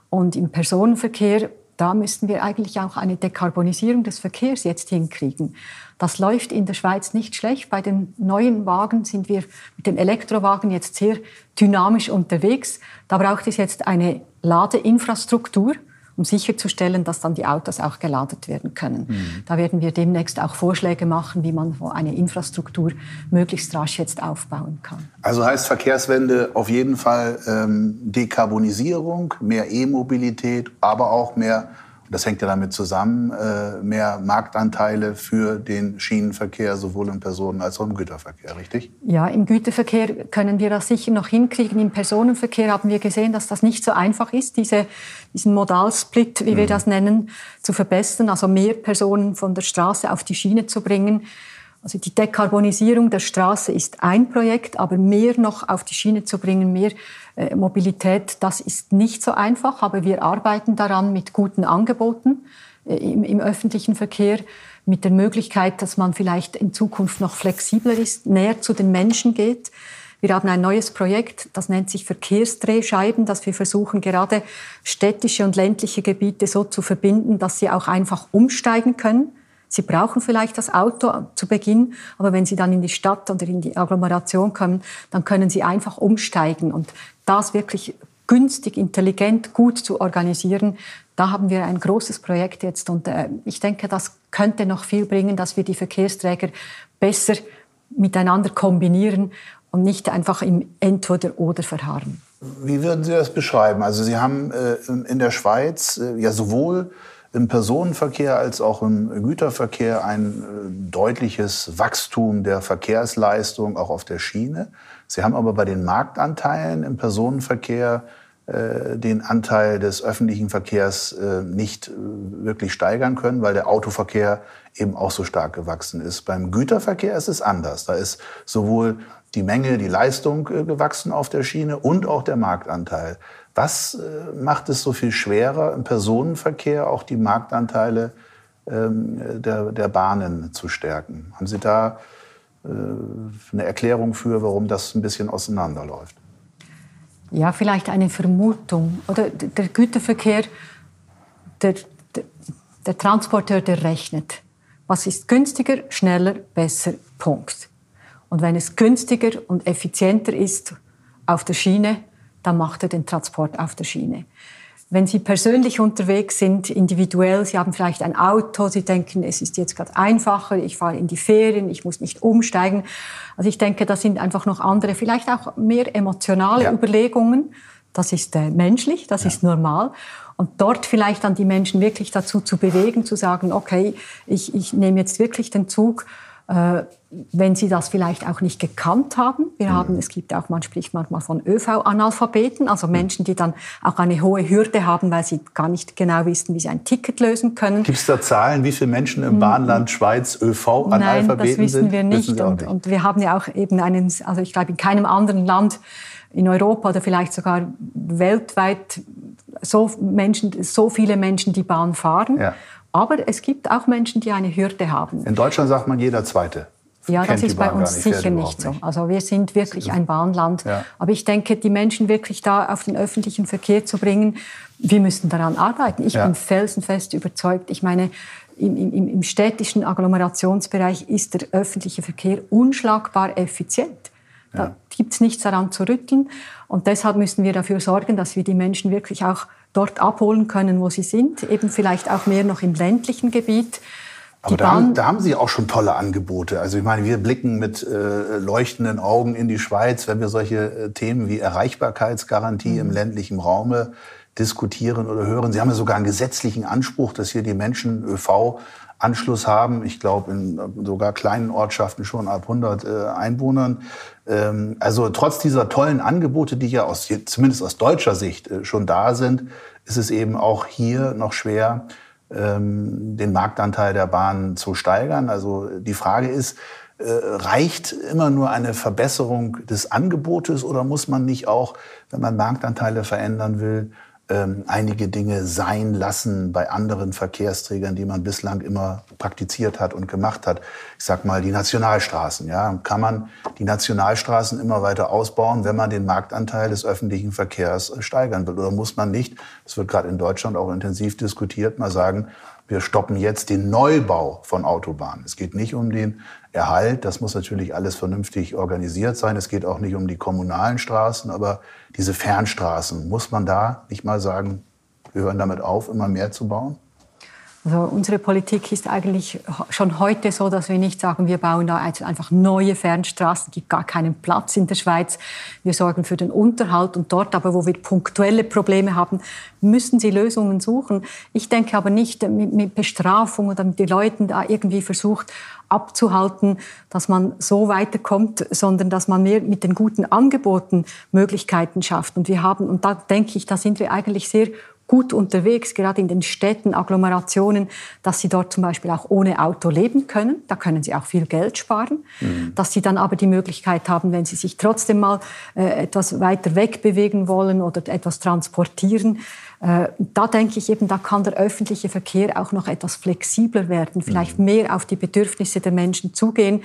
Und im Personenverkehr, da müssten wir eigentlich auch eine Dekarbonisierung des Verkehrs jetzt hinkriegen. Das läuft in der Schweiz nicht schlecht. Bei den neuen Wagen sind wir mit den Elektrowagen jetzt sehr dynamisch unterwegs. Da braucht es jetzt eine Ladeinfrastruktur um sicherzustellen, dass dann die Autos auch geladet werden können. Mhm. Da werden wir demnächst auch Vorschläge machen, wie man eine Infrastruktur möglichst rasch jetzt aufbauen kann. Also heißt Verkehrswende auf jeden Fall ähm, Dekarbonisierung, mehr E-Mobilität, aber auch mehr das hängt ja damit zusammen, äh, mehr Marktanteile für den Schienenverkehr, sowohl im Personen- als auch im Güterverkehr, richtig? Ja, im Güterverkehr können wir das sicher noch hinkriegen. Im Personenverkehr haben wir gesehen, dass das nicht so einfach ist, diese, diesen Modalsplit, wie mhm. wir das nennen, zu verbessern, also mehr Personen von der Straße auf die Schiene zu bringen. Also die Dekarbonisierung der Straße ist ein Projekt, aber mehr noch auf die Schiene zu bringen, mehr Mobilität, das ist nicht so einfach, aber wir arbeiten daran mit guten Angeboten äh, im, im öffentlichen Verkehr, mit der Möglichkeit, dass man vielleicht in Zukunft noch flexibler ist, näher zu den Menschen geht. Wir haben ein neues Projekt, das nennt sich Verkehrsdrehscheiben, dass wir versuchen, gerade städtische und ländliche Gebiete so zu verbinden, dass sie auch einfach umsteigen können Sie brauchen vielleicht das Auto zu Beginn, aber wenn Sie dann in die Stadt oder in die Agglomeration kommen, dann können Sie einfach umsteigen und das wirklich günstig, intelligent, gut zu organisieren. Da haben wir ein großes Projekt jetzt und äh, ich denke, das könnte noch viel bringen, dass wir die Verkehrsträger besser miteinander kombinieren und nicht einfach im Entweder-Oder verharren. Wie würden Sie das beschreiben? Also Sie haben äh, in der Schweiz äh, ja sowohl im Personenverkehr als auch im Güterverkehr ein äh, deutliches Wachstum der Verkehrsleistung auch auf der Schiene. Sie haben aber bei den Marktanteilen im Personenverkehr äh, den Anteil des öffentlichen Verkehrs äh, nicht wirklich steigern können, weil der Autoverkehr eben auch so stark gewachsen ist. Beim Güterverkehr ist es anders. Da ist sowohl die Menge, die Leistung gewachsen auf der Schiene und auch der Marktanteil. Was äh, macht es so viel schwerer im Personenverkehr auch die Marktanteile ähm, der, der Bahnen zu stärken? Haben Sie da äh, eine Erklärung für, warum das ein bisschen auseinanderläuft? Ja, vielleicht eine Vermutung. Oder der Güterverkehr, der, der, der Transporteur, der rechnet. Was ist günstiger, schneller, besser? Punkt. Und wenn es günstiger und effizienter ist auf der Schiene, dann macht er den Transport auf der Schiene. Wenn Sie persönlich unterwegs sind, individuell, Sie haben vielleicht ein Auto, Sie denken, es ist jetzt gerade einfacher, ich fahre in die Ferien, ich muss nicht umsteigen. Also ich denke, das sind einfach noch andere, vielleicht auch mehr emotionale ja. Überlegungen. Das ist äh, menschlich, das ja. ist normal. Und dort vielleicht dann die Menschen wirklich dazu zu bewegen, zu sagen, okay, ich, ich nehme jetzt wirklich den Zug wenn sie das vielleicht auch nicht gekannt haben. Wir mhm. haben, es gibt auch, man spricht manchmal von ÖV-Analphabeten, also. Menschen, die dann auch eine hohe Hürde haben, weil sie gar nicht genau wissen, wie sie ein Ticket lösen können. Gibt es da Zahlen, wie viele Menschen im Bahnland Schweiz ÖV-Analphabeten sind? Nein, das wissen wir nicht. Wissen und, nicht. und wir haben ja auch eben einen, also ich glaube, in keinem anderen Land in Europa oder vielleicht sogar weltweit so Menschen, so viele Menschen die Bahn fahren. Ja. Aber es gibt auch Menschen, die eine Hürde haben. In Deutschland sagt man jeder Zweite. Ja, das ist bei uns nicht, sicher nicht so. Also wir sind wirklich ein Bahnland. Ja. Aber ich denke, die Menschen wirklich da auf den öffentlichen Verkehr zu bringen, wir müssen daran arbeiten. Ich ja. bin felsenfest überzeugt. Ich meine, im, im, im städtischen Agglomerationsbereich ist der öffentliche Verkehr unschlagbar effizient. Da ja. gibt es nichts daran zu rütteln. Und deshalb müssen wir dafür sorgen, dass wir die Menschen wirklich auch dort abholen können, wo sie sind, eben vielleicht auch mehr noch im ländlichen Gebiet. Aber da haben, da haben, Sie auch schon tolle Angebote. Also ich meine, wir blicken mit äh, leuchtenden Augen in die Schweiz, wenn wir solche äh, Themen wie Erreichbarkeitsgarantie mhm. im ländlichen Raume diskutieren oder hören. Sie haben ja sogar einen gesetzlichen Anspruch, dass hier die Menschen ÖV Anschluss haben. Ich glaube, in sogar kleinen Ortschaften schon ab 100 äh, Einwohnern. Ähm, also trotz dieser tollen Angebote, die ja aus, zumindest aus deutscher Sicht äh, schon da sind, ist es eben auch hier noch schwer, ähm, den Marktanteil der Bahn zu steigern. Also die Frage ist, äh, reicht immer nur eine Verbesserung des Angebotes oder muss man nicht auch, wenn man Marktanteile verändern will, ähm, einige Dinge sein lassen bei anderen Verkehrsträgern, die man bislang immer praktiziert hat und gemacht hat. Ich sag mal die Nationalstraßen. Ja, kann man die Nationalstraßen immer weiter ausbauen, wenn man den Marktanteil des öffentlichen Verkehrs steigern will? Oder muss man nicht? Das wird gerade in Deutschland auch intensiv diskutiert. Mal sagen, wir stoppen jetzt den Neubau von Autobahnen. Es geht nicht um den Erhalt. Das muss natürlich alles vernünftig organisiert sein. Es geht auch nicht um die kommunalen Straßen, aber diese Fernstraßen, muss man da nicht mal sagen, wir hören damit auf, immer mehr zu bauen? Also unsere Politik ist eigentlich schon heute so, dass wir nicht sagen, wir bauen da einfach neue Fernstraßen, gibt gar keinen Platz in der Schweiz. Wir sorgen für den Unterhalt und dort aber, wo wir punktuelle Probleme haben, müssen sie Lösungen suchen. Ich denke aber nicht mit Bestrafung oder mit den Leuten da irgendwie versucht abzuhalten, dass man so weiterkommt, sondern dass man mehr mit den guten Angeboten Möglichkeiten schafft. Und wir haben, und da denke ich, da sind wir eigentlich sehr gut unterwegs, gerade in den Städten, Agglomerationen, dass sie dort zum Beispiel auch ohne Auto leben können. Da können sie auch viel Geld sparen. Mhm. Dass sie dann aber die Möglichkeit haben, wenn sie sich trotzdem mal äh, etwas weiter weg bewegen wollen oder etwas transportieren, äh, da denke ich eben, da kann der öffentliche Verkehr auch noch etwas flexibler werden, vielleicht mhm. mehr auf die Bedürfnisse der Menschen zugehen.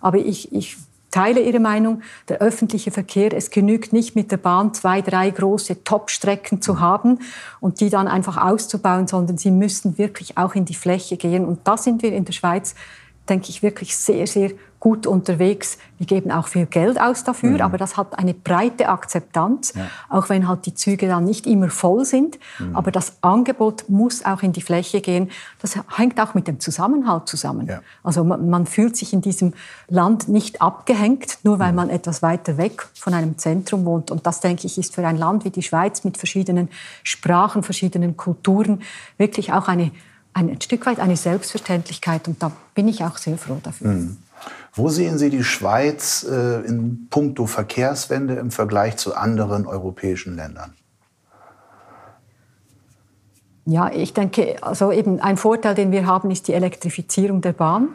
Aber ich, ich teile Ihre Meinung. Der öffentliche Verkehr, es genügt nicht mit der Bahn zwei, drei große Top-Strecken zu haben und die dann einfach auszubauen, sondern sie müssen wirklich auch in die Fläche gehen. Und da sind wir in der Schweiz, denke ich, wirklich sehr, sehr gut unterwegs. Wir geben auch viel Geld aus dafür, mhm. aber das hat eine breite Akzeptanz, ja. auch wenn halt die Züge dann nicht immer voll sind. Mhm. Aber das Angebot muss auch in die Fläche gehen. Das hängt auch mit dem Zusammenhalt zusammen. Ja. Also man, man, fühlt sich in diesem Land nicht abgehängt, nur weil mhm. man etwas weiter weg von einem Zentrum wohnt. Und das, denke ich, ist für ein Land wie die Schweiz mit verschiedenen Sprachen, verschiedenen Kulturen wirklich auch eine, ein Stück weit eine Selbstverständlichkeit. Und da bin ich auch sehr froh dafür. Mhm. Wo sehen Sie die Schweiz äh, in puncto Verkehrswende im Vergleich zu anderen europäischen Ländern? Ja, ich denke, also eben ein Vorteil, den wir haben, ist die Elektrifizierung der Bahn.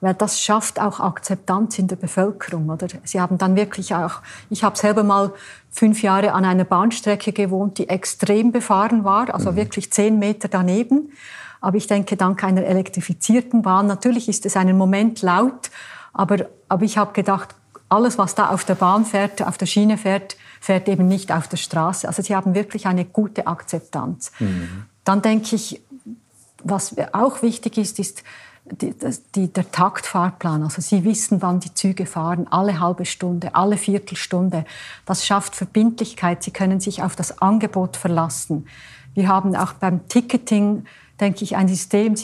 Weil das schafft auch Akzeptanz in der Bevölkerung. Oder? Sie haben dann wirklich auch, ich habe selber mal fünf Jahre an einer Bahnstrecke gewohnt, die extrem befahren war, also mhm. wirklich zehn Meter daneben. Aber ich denke, dank einer elektrifizierten Bahn, natürlich ist es einen Moment laut, aber, aber ich habe gedacht, alles, was da auf der Bahn fährt, auf der Schiene fährt, fährt eben nicht auf der Straße. Also sie haben wirklich eine gute Akzeptanz. Mhm. Dann denke ich, was auch wichtig ist, ist, die, die, der Taktfahrplan. Also Sie wissen, wann die Züge fahren, alle halbe Stunde, alle Viertelstunde. Das schafft Verbindlichkeit. Sie können sich auf das Angebot verlassen. Wir haben auch beim Ticketing, denke ich, ein System,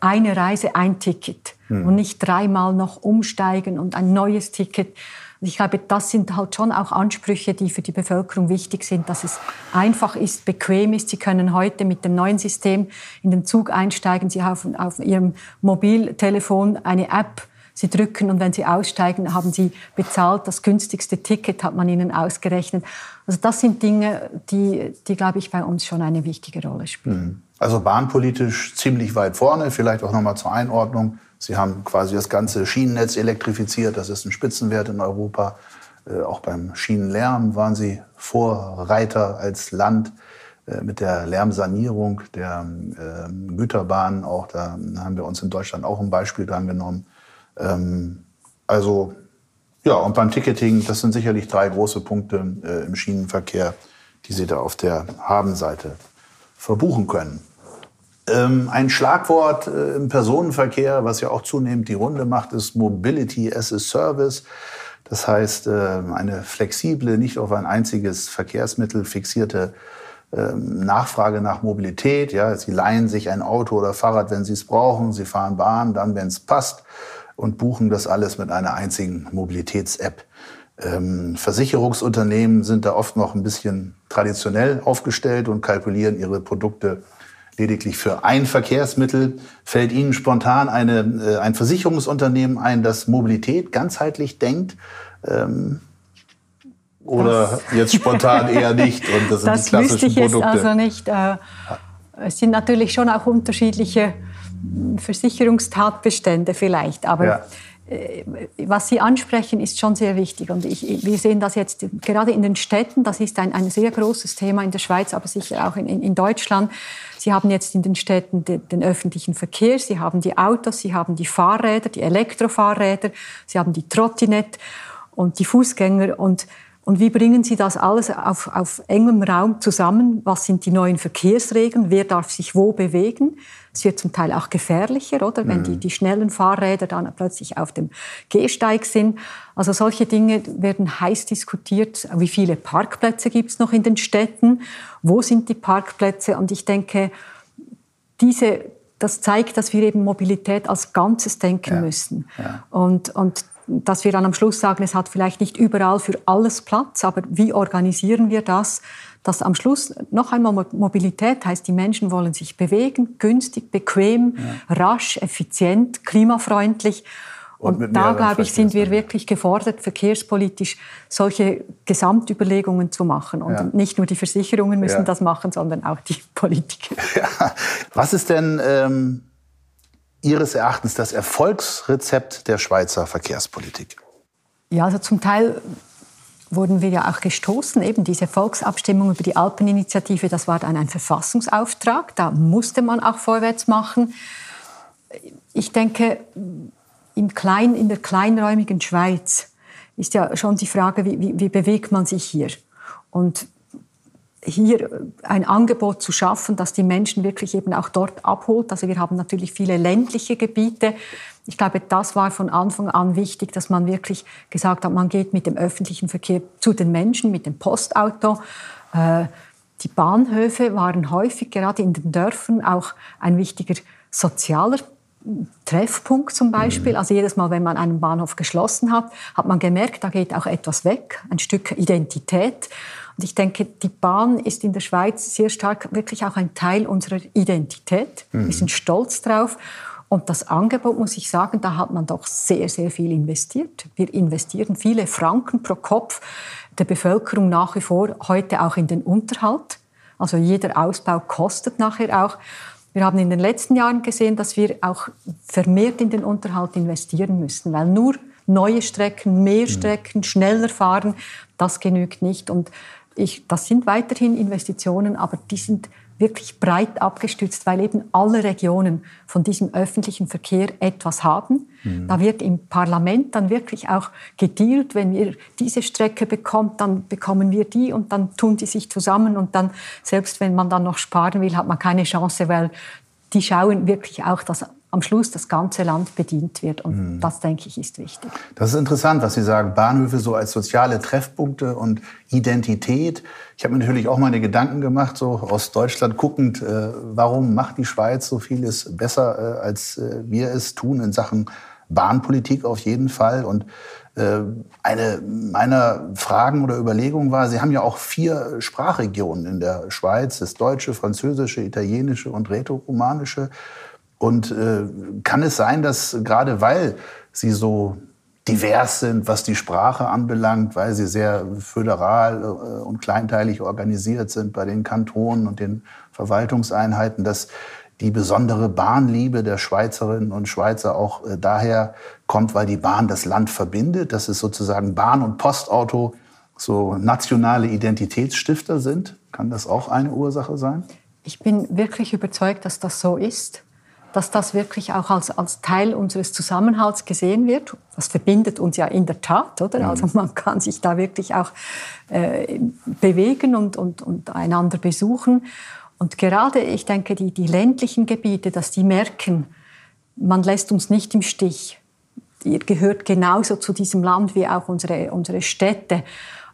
eine Reise, ein Ticket hm. und nicht dreimal noch umsteigen und ein neues Ticket. Ich glaube, das sind halt schon auch Ansprüche, die für die Bevölkerung wichtig sind, dass es einfach ist, bequem ist. Sie können heute mit dem neuen System in den Zug einsteigen. Sie haben auf Ihrem Mobiltelefon eine App. Sie drücken und wenn Sie aussteigen, haben Sie bezahlt. Das günstigste Ticket hat man Ihnen ausgerechnet. Also das sind Dinge, die, die glaube ich, bei uns schon eine wichtige Rolle spielen. Mhm. Also bahnpolitisch ziemlich weit vorne. Vielleicht auch noch mal zur Einordnung. Sie haben quasi das ganze Schienennetz elektrifiziert. Das ist ein Spitzenwert in Europa. Äh, auch beim Schienenlärm waren Sie Vorreiter als Land äh, mit der Lärmsanierung der äh, Güterbahnen. Auch da haben wir uns in Deutschland auch ein Beispiel dran genommen. Ähm, also ja, und beim Ticketing, das sind sicherlich drei große Punkte äh, im Schienenverkehr, die Sie da auf der Habenseite verbuchen können. Ähm, ein Schlagwort äh, im Personenverkehr, was ja auch zunehmend die Runde macht, ist Mobility as a Service. Das heißt, äh, eine flexible, nicht auf ein einziges Verkehrsmittel fixierte ähm, Nachfrage nach Mobilität. Ja, Sie leihen sich ein Auto oder Fahrrad, wenn Sie es brauchen. Sie fahren Bahn, dann, wenn es passt und buchen das alles mit einer einzigen Mobilitäts-App. Ähm, Versicherungsunternehmen sind da oft noch ein bisschen traditionell aufgestellt und kalkulieren ihre Produkte lediglich für ein Verkehrsmittel. Fällt Ihnen spontan eine, äh, ein Versicherungsunternehmen ein, das Mobilität ganzheitlich denkt? Ähm, oder das, (laughs) jetzt spontan eher nicht? Und das sind das die klassischen wüsste ich Produkte. jetzt also nicht. Äh, es sind natürlich schon auch unterschiedliche Versicherungstatbestände vielleicht, aber ja. Äh, was Sie ansprechen, ist schon sehr wichtig. Und ich, wir sehen das jetzt gerade in den Städten. Das ist ein, ein sehr großes Thema in der Schweiz, aber sicher auch in, in Deutschland. Sie haben jetzt in den Städten den, den, öffentlichen Verkehr, Sie haben die Autos, Sie haben die Fahrräder, die Elektrofahrräder, Sie haben die Trottinette und die Fußgänger. Und und wie bringen Sie das alles auf, auf engem Raum zusammen? Was sind die neuen Verkehrsregeln? Wer darf sich wo bewegen? Es wird zum Teil auch gefährlicher, oder? Wenn die, mhm. die schnellen Fahrräder dann plötzlich auf dem Gehsteig sind. Also solche Dinge werden heiß diskutiert. Wie viele Parkplätze gibt es noch in den Städten? Wo sind die Parkplätze? Und ich denke, diese, das zeigt, dass wir eben Mobilität als Ganzes denken ja. müssen. Ja. Und, und dass wir dann am Schluss sagen, es hat vielleicht nicht überall für alles Platz, aber wie organisieren wir das, dass am Schluss noch einmal Mobilität heißt, die Menschen wollen sich bewegen, günstig, bequem, ja. rasch, effizient, klimafreundlich. Und, und da, glaube ich, sind wir wirklich gefordert, verkehrspolitisch solche Gesamtüberlegungen zu machen. Und ja. nicht nur die Versicherungen müssen ja. das machen, sondern auch die Politiker. (laughs) Ja. Was ist denn ähm, Ihres Erachtens das Erfolgsrezept der Schweizer Verkehrspolitik? Ja, also zum Teil wurden wir ja auch gestoßen. Eben diese Volksabstimmung über die Alpeninitiative, das war dann ein Verfassungsauftrag. Da musste man auch vorwärts machen. Ich denke, im Klein, in der kleinräumigen Schweiz ist ja schon die Frage, wie, wie, wie bewegt man sich hier? Und hier ein Angebot zu schaffen, das die Menschen wirklich eben auch dort abholt. Also wir haben natürlich viele ländliche Gebiete. Ich glaube, das war von Anfang an wichtig, dass man wirklich gesagt hat, man geht mit dem öffentlichen Verkehr zu den Menschen, mit dem Postauto. Äh, die Bahnhöfe waren häufig gerade in den Dörfern auch ein wichtiger sozialer Treffpunkt zum Beispiel. Mhm. Also jedes Mal, wenn man einen Bahnhof geschlossen hat, hat man gemerkt, da geht auch etwas weg, ein Stück Identität. Und ich denke, die Bahn ist in der Schweiz sehr stark wirklich auch ein Teil unserer Identität. Mhm. Wir sind stolz drauf. Und das Angebot, muss ich sagen, da hat man doch sehr, sehr viel investiert. Wir investieren viele Franken pro Kopf der Bevölkerung nach wie vor heute auch in den Unterhalt. Also jeder Ausbau kostet nachher auch. Wir haben in den letzten Jahren gesehen, dass wir auch vermehrt in den Unterhalt investieren müssen, weil nur neue Strecken, mehr mhm. Strecken, schneller fahren, das genügt nicht. Und ich, das sind weiterhin Investitionen, aber die sind wirklich breit abgestützt, weil eben alle Regionen von diesem öffentlichen Verkehr etwas haben. Mhm. Da wird im Parlament dann wirklich auch gedealt, wenn wir diese Strecke bekommen, dann bekommen wir die und dann tun die sich zusammen und dann, selbst wenn man dann noch sparen will, hat man keine Chance, weil die schauen wirklich auch, dass am Schluss das ganze Land bedient wird. Und mhm. das, denke ich, ist wichtig. Das ist interessant, was Sie sagen. Bahnhöfe so als soziale Treffpunkte und Identität. Ich habe mir natürlich auch meine Gedanken gemacht, so aus Deutschland guckend, äh, warum macht die Schweiz so vieles besser, äh, als äh, wir es tun in Sachen Bahnpolitik auf jeden Fall. Und äh, eine meiner Fragen oder Überlegungen war, Sie haben ja auch vier Sprachregionen in der Schweiz, das Deutsche, Französische, Italienische und Rätoromanische. Und äh, kann es sein, dass gerade weil Sie so divers sind, was die Sprache anbelangt, weil sie sehr föderal äh, und kleinteilig organisiert sind bei den Kantonen und den Verwaltungseinheiten, dass die besondere Bahnliebe der Schweizerinnen und Schweizer auch äh, daher kommt, weil die Bahn das Land verbindet, dass es sozusagen Bahn und Postauto so nationale Identitätsstifter sind. Kann das auch eine Ursache sein? Ich bin wirklich überzeugt, dass das so ist, dass das wirklich auch als, als Teil unseres Zusammenhalts gesehen wird. Das verbindet uns ja in der Tat, oder? Mhm. Also man kann sich da wirklich auch äh, bewegen und, und, und einander besuchen. Und gerade, ich denke, die, die ländlichen Gebiete, dass die merken, man lässt uns nicht im Stich. Ihr gehört genauso zu diesem Land wie auch unsere, unsere Städte.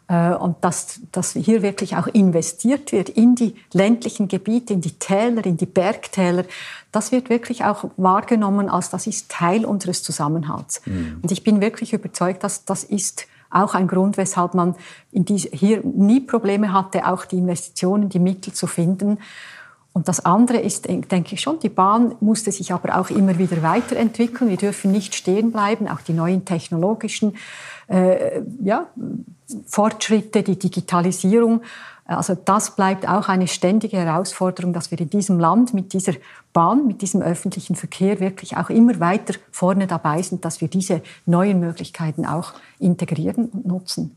Äh, und dass, dass hier wirklich auch investiert wird in die ländlichen Gebiete, in die Täler, in die Bergtäler, das wird wirklich auch wahrgenommen als das ist Teil unseres Zusammenhalts. Mhm. Und ich bin wirklich überzeugt, dass das ist auch ein Grund, weshalb man diese, hier nie Probleme hatte, auch die Investitionen, die Mittel zu finden. Und das andere ist, denke ich schon, die Bahn musste sich aber auch immer wieder weiterentwickeln. Wir dürfen nicht stehen bleiben. Auch die neuen technologischen äh, ja, Fortschritte, die Digitalisierung also das bleibt auch eine ständige Herausforderung, dass wir in diesem Land mit dieser Bahn, mit diesem öffentlichen Verkehr wirklich auch immer weiter vorne dabei sind, dass wir diese neuen Möglichkeiten auch integrieren und nutzen.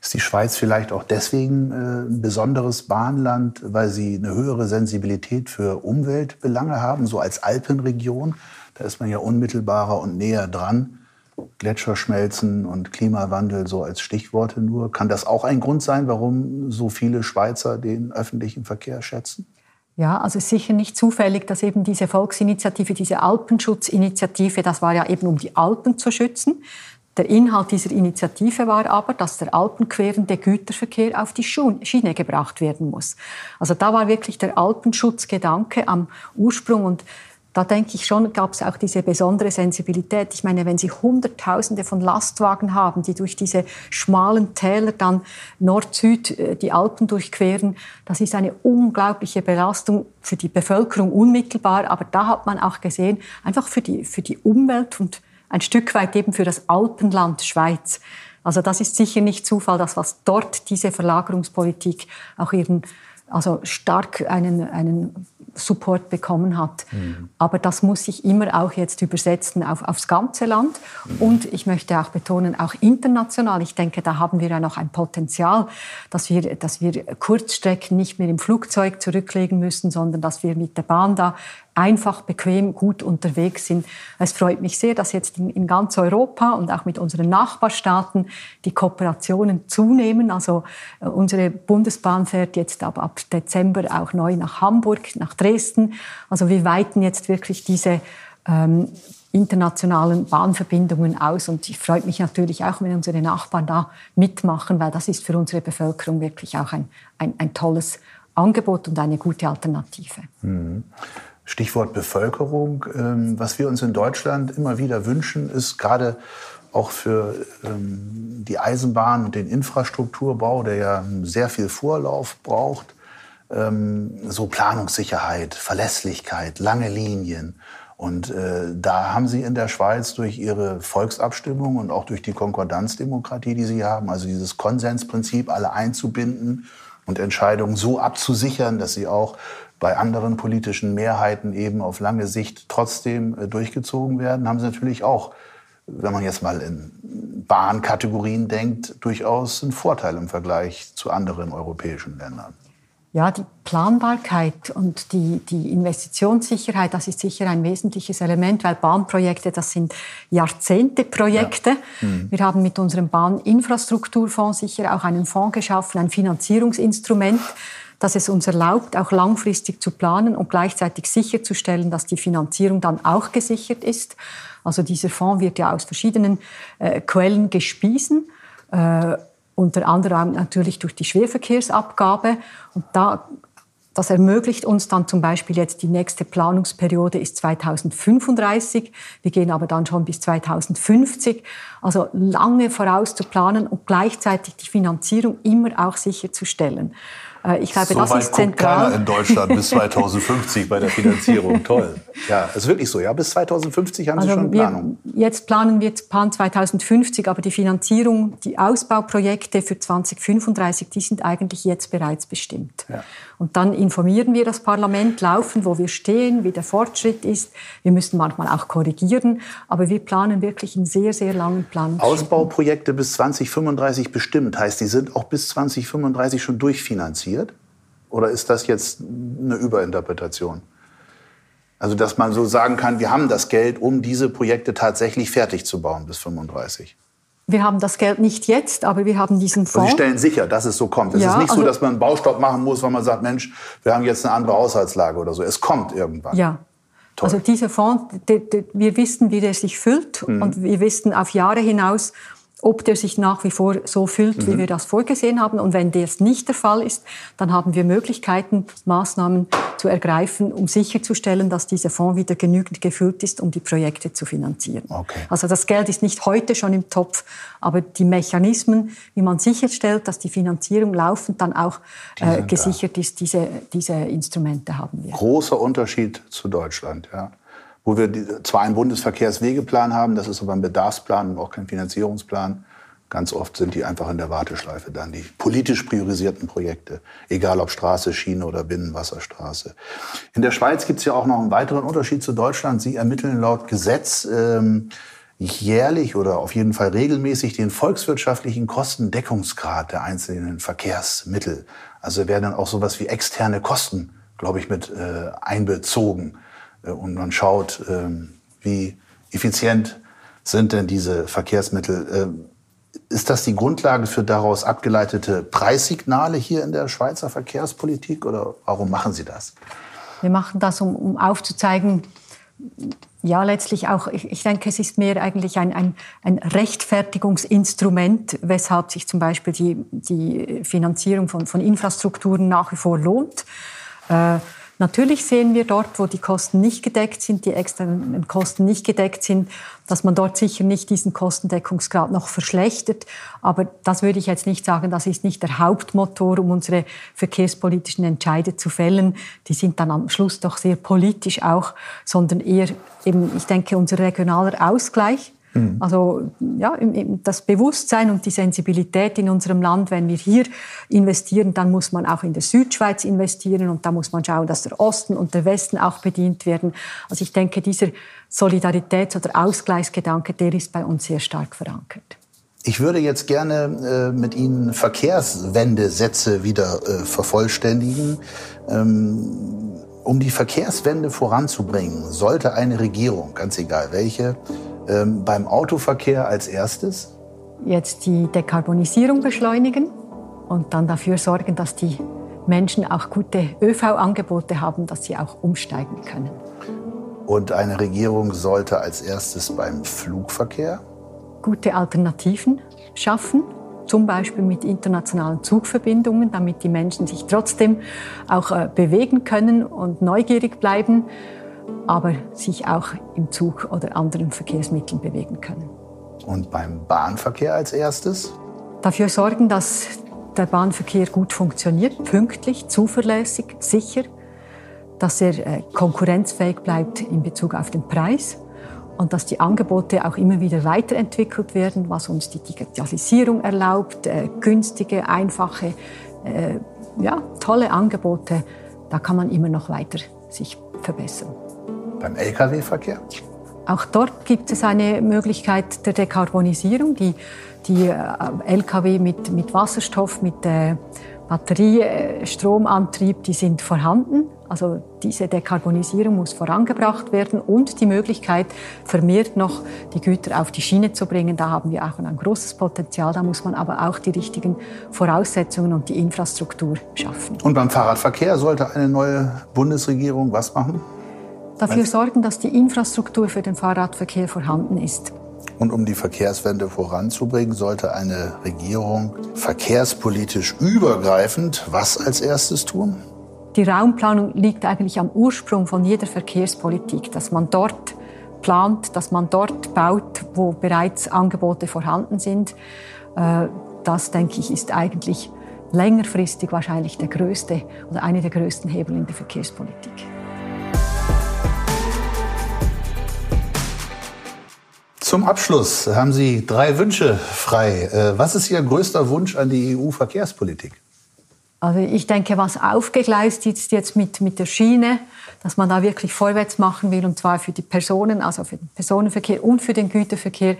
Ist die Schweiz vielleicht auch deswegen äh, ein besonderes Bahnland, weil sie eine höhere Sensibilität für Umweltbelange haben, so als Alpenregion? Da ist man ja unmittelbarer und näher dran. Gletscherschmelzen und Klimawandel so als Stichworte nur. Kann das auch ein Grund sein, warum so viele Schweizer den öffentlichen Verkehr schätzen? Ja, also sicher nicht zufällig, dass eben diese Volksinitiative, diese Alpenschutzinitiative, das war ja eben um die Alpen zu schützen. Der Inhalt dieser Initiative war aber, dass der alpenquerende Güterverkehr auf die Schiene gebracht werden muss. Also da war wirklich der Alpenschutzgedanke am Ursprung und da denke ich schon, gab es auch diese besondere Sensibilität. Ich meine, wenn Sie Hunderttausende von Lastwagen haben, die durch diese schmalen Täler dann Nord-Süd äh, die Alpen durchqueren, das ist eine unglaubliche Belastung für die Bevölkerung unmittelbar. Aber da hat man auch gesehen, einfach für die, für die Umwelt und ein Stück weit eben für das Alpenland Schweiz. Also das ist sicher nicht Zufall, dass was dort diese Verlagerungspolitik auch ihren also stark einen, einen Support bekommen hat. Mhm. Aber das muss sich immer auch jetzt übersetzen auf, aufs ganze Land. Mhm. Und ich möchte auch betonen, auch international. Ich denke, da haben wir ja noch ein Potenzial, dass wir, dass wir Kurzstrecken nicht mehr im Flugzeug zurücklegen müssen, sondern dass wir mit der Bahn da einfach, bequem, gut unterwegs sind. Es freut mich sehr, dass jetzt in, ganz Europa und auch mit unseren Nachbarstaaten die Kooperationen zunehmen. Also äh, unsere Bundesbahn fährt jetzt ab, ab Dezember auch neu nach Hamburg, nach Dresden. Also wir weiten jetzt wirklich diese ähm, internationalen Bahnverbindungen aus. Und ich freue mich natürlich auch, wenn unsere Nachbarn da mitmachen, weil das ist für unsere Bevölkerung wirklich auch ein, ein, ein tolles Angebot und eine gute Alternative. Mhm. Stichwort Bevölkerung. Ähm, was wir uns in Deutschland immer wieder wünschen, ist gerade auch für ähm, die Eisenbahn und den Infrastrukturbau, der ja sehr viel Vorlauf braucht, ähm, so Planungssicherheit, Verlässlichkeit, lange Linien. Und äh, da haben Sie in der Schweiz durch Ihre Volksabstimmung und auch durch die Konkordanzdemokratie, die Sie haben, also dieses Konsensprinzip, alle einzubinden und Entscheidungen so abzusichern, dass sie auch bei anderen politischen Mehrheiten eben auf lange Sicht trotzdem äh, durchgezogen werden, haben sie natürlich auch, wenn man jetzt mal in Bahnkategorien denkt, durchaus einen Vorteil im Vergleich zu anderen europäischen Ländern. Ja, die Planbarkeit und die, die Investitionssicherheit, das ist sicher ein wesentliches Element, weil Bahnprojekte, das sind Jahrzehnteprojekte. Ja. Mhm. Wir haben mit unserem Bahninfrastrukturfonds sicher auch einen Fonds geschaffen, ein Finanzierungsinstrument, dass es uns erlaubt, auch langfristig zu planen und gleichzeitig sicherzustellen, dass die Finanzierung dann auch gesichert ist. Also dieser Fonds wird ja aus verschiedenen äh, Quellen gespiesen. Äh, unter anderem natürlich durch die Schwerverkehrsabgabe. Und da das ermöglicht uns dann zum Beispiel jetzt die nächste Planungsperiode ist 2035. Wir gehen aber dann schon bis 2050. Also lange voraus zu planen und gleichzeitig die Finanzierung immer auch sicherzustellen. Äh, ich glaube, so das ist zentral. Keiner in Deutschland bis (laughs) 2050 bei der Finanzierung. Toll. Ja, ist wirklich so. Ja, bis 2050 haben also Sie schon Planung. Wir, jetzt planen wir Plan 2050, aber die Finanzierung, die Ausbauprojekte für 2035, die sind eigentlich jetzt bereits bestimmt. Ja. Und dann informieren wir das Parlament laufend, wo wir stehen, wie der Fortschritt ist. Wir müssen manchmal auch korrigieren, aber wir planen wirklich einen sehr, sehr langen Plan. Ausbauprojekte bis 2035 bestimmt heißt, die sind auch bis 2035 schon durchfinanziert? Oder ist das jetzt eine Überinterpretation? Also, dass man so sagen kann, wir haben das Geld, um diese Projekte tatsächlich fertig zu bauen bis 35 wir haben das Geld nicht jetzt, aber wir haben diesen Fonds. Und Sie stellen sicher, dass es so kommt. Es ja, ist nicht also, so, dass man einen Baustopp machen muss, weil man sagt, Mensch, wir haben jetzt eine andere Haushaltslage oder so. Es kommt irgendwann. Ja. Toll. Also dieser Fonds, wir wissen, wie der sich füllt mhm. und wir wissen auf Jahre hinaus, ob der sich nach wie vor so füllt, wie mhm. wir das vorgesehen haben. Und wenn das nicht der Fall ist, dann haben wir Möglichkeiten, Maßnahmen zu ergreifen, um sicherzustellen, dass dieser Fonds wieder genügend gefüllt ist, um die Projekte zu finanzieren. Okay. Also das Geld ist nicht heute schon im Topf, aber die Mechanismen, wie man sicherstellt, dass die Finanzierung laufend dann auch äh, gesichert da. ist, diese, diese Instrumente haben wir. Großer Unterschied zu Deutschland, ja wo wir zwar einen Bundesverkehrswegeplan haben, das ist aber ein Bedarfsplan und auch kein Finanzierungsplan. Ganz oft sind die einfach in der Warteschleife dann, die politisch priorisierten Projekte, egal ob Straße, Schiene oder Binnenwasserstraße. In der Schweiz gibt es ja auch noch einen weiteren Unterschied zu Deutschland. Sie ermitteln laut Gesetz ähm, jährlich oder auf jeden Fall regelmäßig den volkswirtschaftlichen Kostendeckungsgrad der einzelnen Verkehrsmittel. Also werden dann auch sowas wie externe Kosten, glaube ich, mit äh, einbezogen. Äh, und man schaut, ähm, wie effizient sind denn diese Verkehrsmittel. Ähm, ist das die Grundlage für daraus abgeleitete Preissignale hier in der Schweizer Verkehrspolitik oder warum machen Sie das? Wir machen das, um, um aufzuzeigen, ja, letztlich auch, ich, ich, denke, es ist mehr eigentlich ein, ein, ein, Rechtfertigungsinstrument, weshalb sich zum Beispiel die, die Finanzierung von, von Infrastrukturen nach wie vor lohnt. Äh, Natürlich sehen wir dort, wo die Kosten nicht gedeckt sind, die externen Kosten nicht gedeckt sind, dass man dort sicher nicht diesen Kostendeckungsgrad noch verschlechtert. Aber das würde ich jetzt nicht sagen, das ist nicht der Hauptmotor, um unsere verkehrspolitischen Entscheide zu fällen. Die sind dann am Schluss doch sehr politisch auch, sondern eher eben, ich denke, unser regionaler Ausgleich Mhm. Also ja, das Bewusstsein und die Sensibilität in unserem Land, wenn wir hier investieren, dann muss man auch in der Südschweiz investieren und da muss man schauen, dass der Osten und der Westen auch bedient werden. Also ich denke, dieser Solidaritäts- oder Ausgleichsgedanke, der ist bei uns sehr stark verankert. Ich würde jetzt gerne äh, mit Ihnen Verkehrswendesätze wieder äh, vervollständigen. Ähm, um die Verkehrswende voranzubringen, sollte eine Regierung, ganz egal welche, ähm, beim Autoverkehr als erstes? Jetzt die Dekarbonisierung beschleunigen und dann dafür sorgen, dass die Menschen auch gute ÖV-Angebote haben, dass sie auch umsteigen können. Und eine Regierung sollte als erstes beim Flugverkehr gute Alternativen schaffen, zum Beispiel mit internationalen Zugverbindungen, damit die Menschen sich trotzdem auch äh, bewegen können und neugierig bleiben aber sich auch im Zug oder anderen Verkehrsmitteln bewegen können. Und beim Bahnverkehr als erstes? Dafür sorgen, dass der Bahnverkehr gut funktioniert, pünktlich, zuverlässig, sicher, dass er äh, konkurrenzfähig bleibt in Bezug auf den Preis und dass die Angebote auch immer wieder weiterentwickelt werden, was uns die Digitalisierung erlaubt, äh, günstige, einfache, äh, ja, tolle Angebote. Da kann man immer noch weiter sich verbessern beim Lkw-Verkehr? Auch dort gibt es eine Möglichkeit der Dekarbonisierung. Die, die äh, Lkw mit, mit Wasserstoff, mit äh, Batteriestromantrieb, die sind vorhanden. Also diese Dekarbonisierung muss vorangebracht werden und die Möglichkeit, vermehrt noch die Güter auf die Schiene zu bringen. Da haben wir auch ein großes Potenzial. Da muss man aber auch die richtigen Voraussetzungen und die Infrastruktur schaffen. Und beim Fahrradverkehr sollte eine neue Bundesregierung was machen? Dafür sorgen, dass die Infrastruktur für den Fahrradverkehr vorhanden ist. Und um die Verkehrswende voranzubringen, sollte eine Regierung verkehrspolitisch übergreifend was als erstes tun? Die Raumplanung liegt eigentlich am Ursprung von jeder Verkehrspolitik, dass man dort plant, dass man dort baut, wo bereits Angebote vorhanden sind. Äh, das, denke ich, ist eigentlich längerfristig wahrscheinlich der größte oder eine der größten Hebel in der Verkehrspolitik. Zum Abschluss haben Sie drei Wünsche frei. Äh, was ist Ihr größter Wunsch an die EU-Verkehrspolitik? Also ich denke, was aufgegleist ist jetzt mit, mit der Schiene, dass man da wirklich vorwärts machen will, und zwar für die Personen, also für den Personenverkehr und für den Güterverkehr,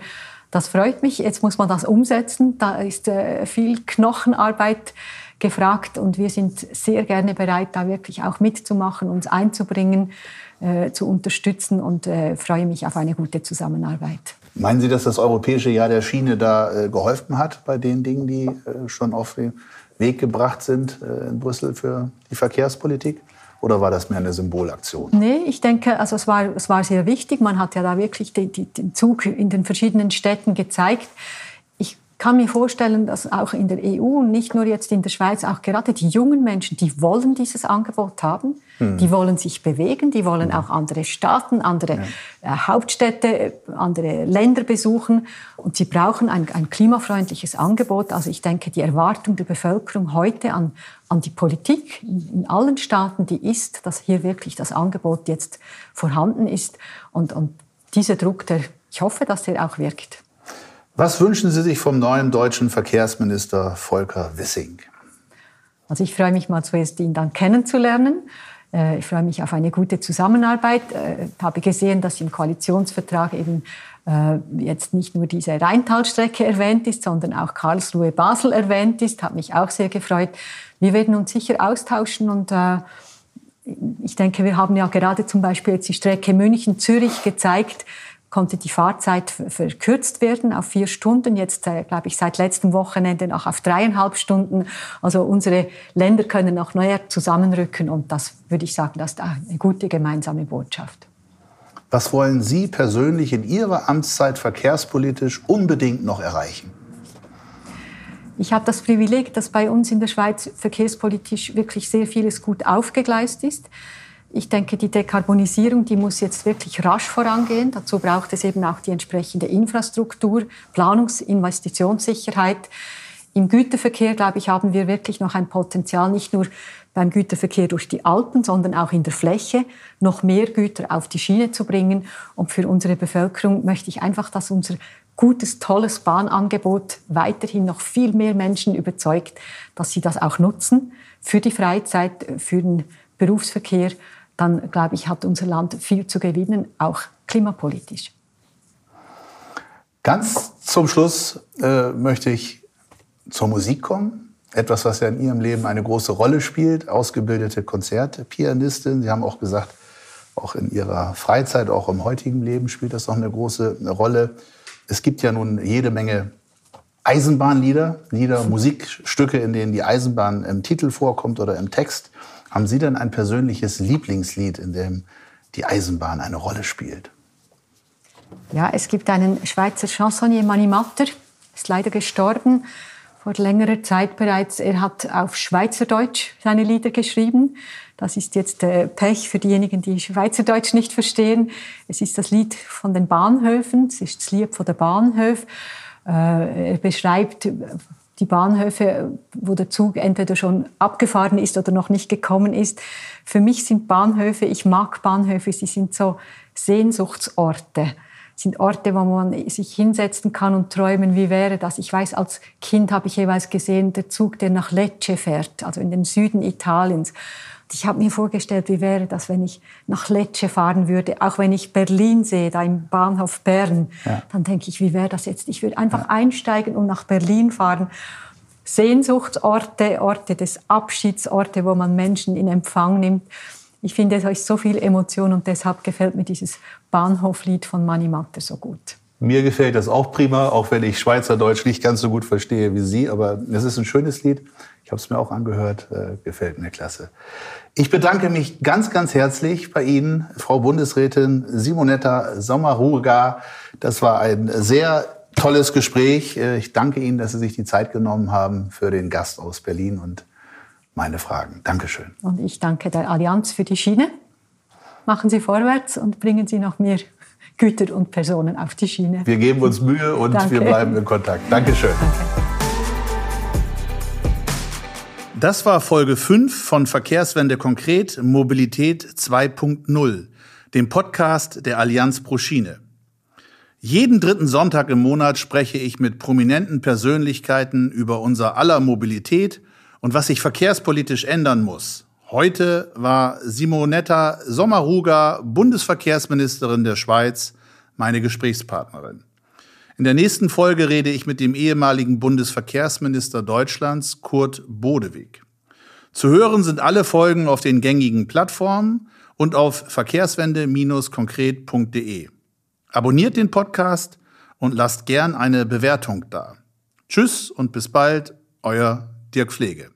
das freut mich. Jetzt muss man das umsetzen. Da ist äh, viel Knochenarbeit gefragt und wir sind sehr gerne bereit, da wirklich auch mitzumachen, uns einzubringen, äh, zu unterstützen und äh, freue mich auf eine gute Zusammenarbeit. Meinen Sie, dass das Europäische Jahr der Schiene da äh, geholfen hat bei den Dingen, die äh, schon auf den Weg gebracht sind äh, in Brüssel für die Verkehrspolitik? Oder war das mehr eine Symbolaktion? Nee, ich denke, also es war, es war sehr wichtig. Man hat ja da wirklich die, die, den Zug in den verschiedenen Städten gezeigt kann mir vorstellen, dass auch in der EU und nicht nur jetzt in der Schweiz, auch gerade die jungen Menschen, die wollen dieses Angebot haben, mhm. die wollen sich bewegen, die wollen auch andere Staaten, andere ja. Äh, Hauptstädte, andere Länder besuchen und sie brauchen ein, ein, klimafreundliches Angebot. Also ich denke, die Erwartung der Bevölkerung heute an, an die Politik in, in allen Staaten, die ist, dass hier wirklich das Angebot jetzt vorhanden ist und, und dieser Druck, der, ich hoffe, dass der auch wirkt. Was wünschen Sie sich vom neuen deutschen Verkehrsminister Volker Wissing? Also ich freue mich mal zuerst, ihn dann kennenzulernen. Äh, ich freue mich auf eine gute Zusammenarbeit. Ich äh, habe gesehen, dass im Koalitionsvertrag eben äh, jetzt nicht nur diese Rheintalstrecke erwähnt ist, sondern auch Karlsruhe-Basel erwähnt ist. Hat mich auch sehr gefreut. Wir werden uns sicher austauschen und ich denke, wir haben ja gerade zum Beispiel jetzt die Strecke München-Zürich gezeigt, konnte die Fahrzeit verkürzt werden auf vier Stunden. Jetzt, äh, glaube ich, seit letztem Wochenende noch auf dreieinhalb Stunden. Also unsere Länder können noch neuer zusammenrücken und das würde ich sagen, das ist eine gute gemeinsame Botschaft. Was wollen Sie persönlich in Ihrer Amtszeit verkehrspolitisch unbedingt noch erreichen? Ich habe das Privileg, dass bei uns in der Schweiz verkehrspolitisch wirklich sehr vieles gut aufgegleist ist. Ich denke, die Dekarbonisierung, die muss jetzt wirklich rasch vorangehen. Dazu braucht es eben auch die entsprechende Infrastruktur, Planungs-, Investitionssicherheit. Im Güterverkehr, glaube ich, haben wir wirklich noch ein Potenzial, nicht nur beim Güterverkehr durch die Alpen, sondern auch in der Fläche, noch mehr Güter auf die Schiene zu bringen. Und für unsere Bevölkerung möchte ich einfach, dass unser gutes, tolles Bahnangebot weiterhin noch viel mehr Menschen überzeugt, dass sie das auch nutzen für die Freizeit, für den Berufsverkehr dann glaube ich, hat unser Land viel zu gewinnen, auch klimapolitisch. Ganz zum Schluss äh, möchte ich zur Musik kommen. Etwas, was ja in Ihrem Leben eine große Rolle spielt. Ausgebildete Konzertpianistin. Sie haben auch gesagt, auch in Ihrer Freizeit, auch im heutigen Leben spielt das noch eine große Rolle. Es gibt ja nun jede Menge Eisenbahnlieder, Lieder, Musikstücke, in denen die Eisenbahn im Titel vorkommt oder im Text. Haben Sie denn ein persönliches Lieblingslied, in dem die Eisenbahn eine Rolle spielt? Ja, es gibt einen Schweizer Chansonnier, Mani Matter, ist leider gestorben vor längerer Zeit bereits. Er hat auf Schweizerdeutsch seine Lieder geschrieben. Das ist jetzt äh, Pech für diejenigen, die Schweizerdeutsch nicht verstehen. Es ist das Lied von den Bahnhöfen, es ist das Lied von der Bahnhöfe. Äh, er beschreibt die Bahnhöfe, wo der Zug entweder schon abgefahren ist oder noch nicht gekommen ist. Für mich sind Bahnhöfe, ich mag Bahnhöfe, sie sind so Sehnsuchtsorte sind Orte, wo man sich hinsetzen kann und träumen, wie wäre das. Ich weiß, als Kind habe ich jeweils gesehen, der Zug, der nach Lecce fährt, also in den Süden Italiens. Ich habe mir vorgestellt, wie wäre das, wenn ich nach Lecce fahren würde, auch wenn ich Berlin sehe, da im Bahnhof Bern. Ja. Dann denke ich, wie wäre das jetzt? Ich würde einfach ja. einsteigen und nach Berlin fahren. Sehnsuchtsorte, Orte des Abschieds, Orte, wo man Menschen in Empfang nimmt. ich finde, es ist so viel Emotion und deshalb gefällt mir dieses Bahnhoflied von Mani Matter so gut. Mir gefällt das auch prima, auch wenn ich Schweizerdeutsch nicht ganz so gut verstehe wie Sie. Aber es ist ein schönes Lied. Ich habe es mir auch angehört. Äh, gefällt mir klasse. Ich bedanke mich ganz, ganz herzlich bei Ihnen, Frau Bundesrätin Simonetta Sommaruga. Das war ein sehr tolles Gespräch. Äh, ich danke Ihnen, dass Sie sich die Zeit genommen haben für den Gast aus Berlin und meine Fragen. Dankeschön. Und ich danke der Allianz für die Schiene. Machen Sie vorwärts und bringen Sie noch mehr Güter und Personen auf die Schiene. Wir geben uns Mühe und Danke. wir bleiben in Kontakt. Dankeschön. Danke. Das war Folge 5 von Verkehrswende konkret Mobilität 2.0, dem Podcast der Allianz pro Schiene. Jeden dritten Sonntag im Monat spreche ich mit prominenten Persönlichkeiten über unser aller Mobilität und was sich verkehrspolitisch ändern muss. Heute war Simonetta Sommaruga, Bundesverkehrsministerin der Schweiz, meine Gesprächspartnerin. In der nächsten Folge rede ich mit dem ehemaligen Bundesverkehrsminister Deutschlands, Kurt Bodewig. Zu hören sind alle Folgen auf den gängigen Plattformen und auf verkehrswende-konkret.de. Abonniert den Podcast und lasst gern eine Bewertung da. Tschüss und bis bald, euer Dirk Pflege.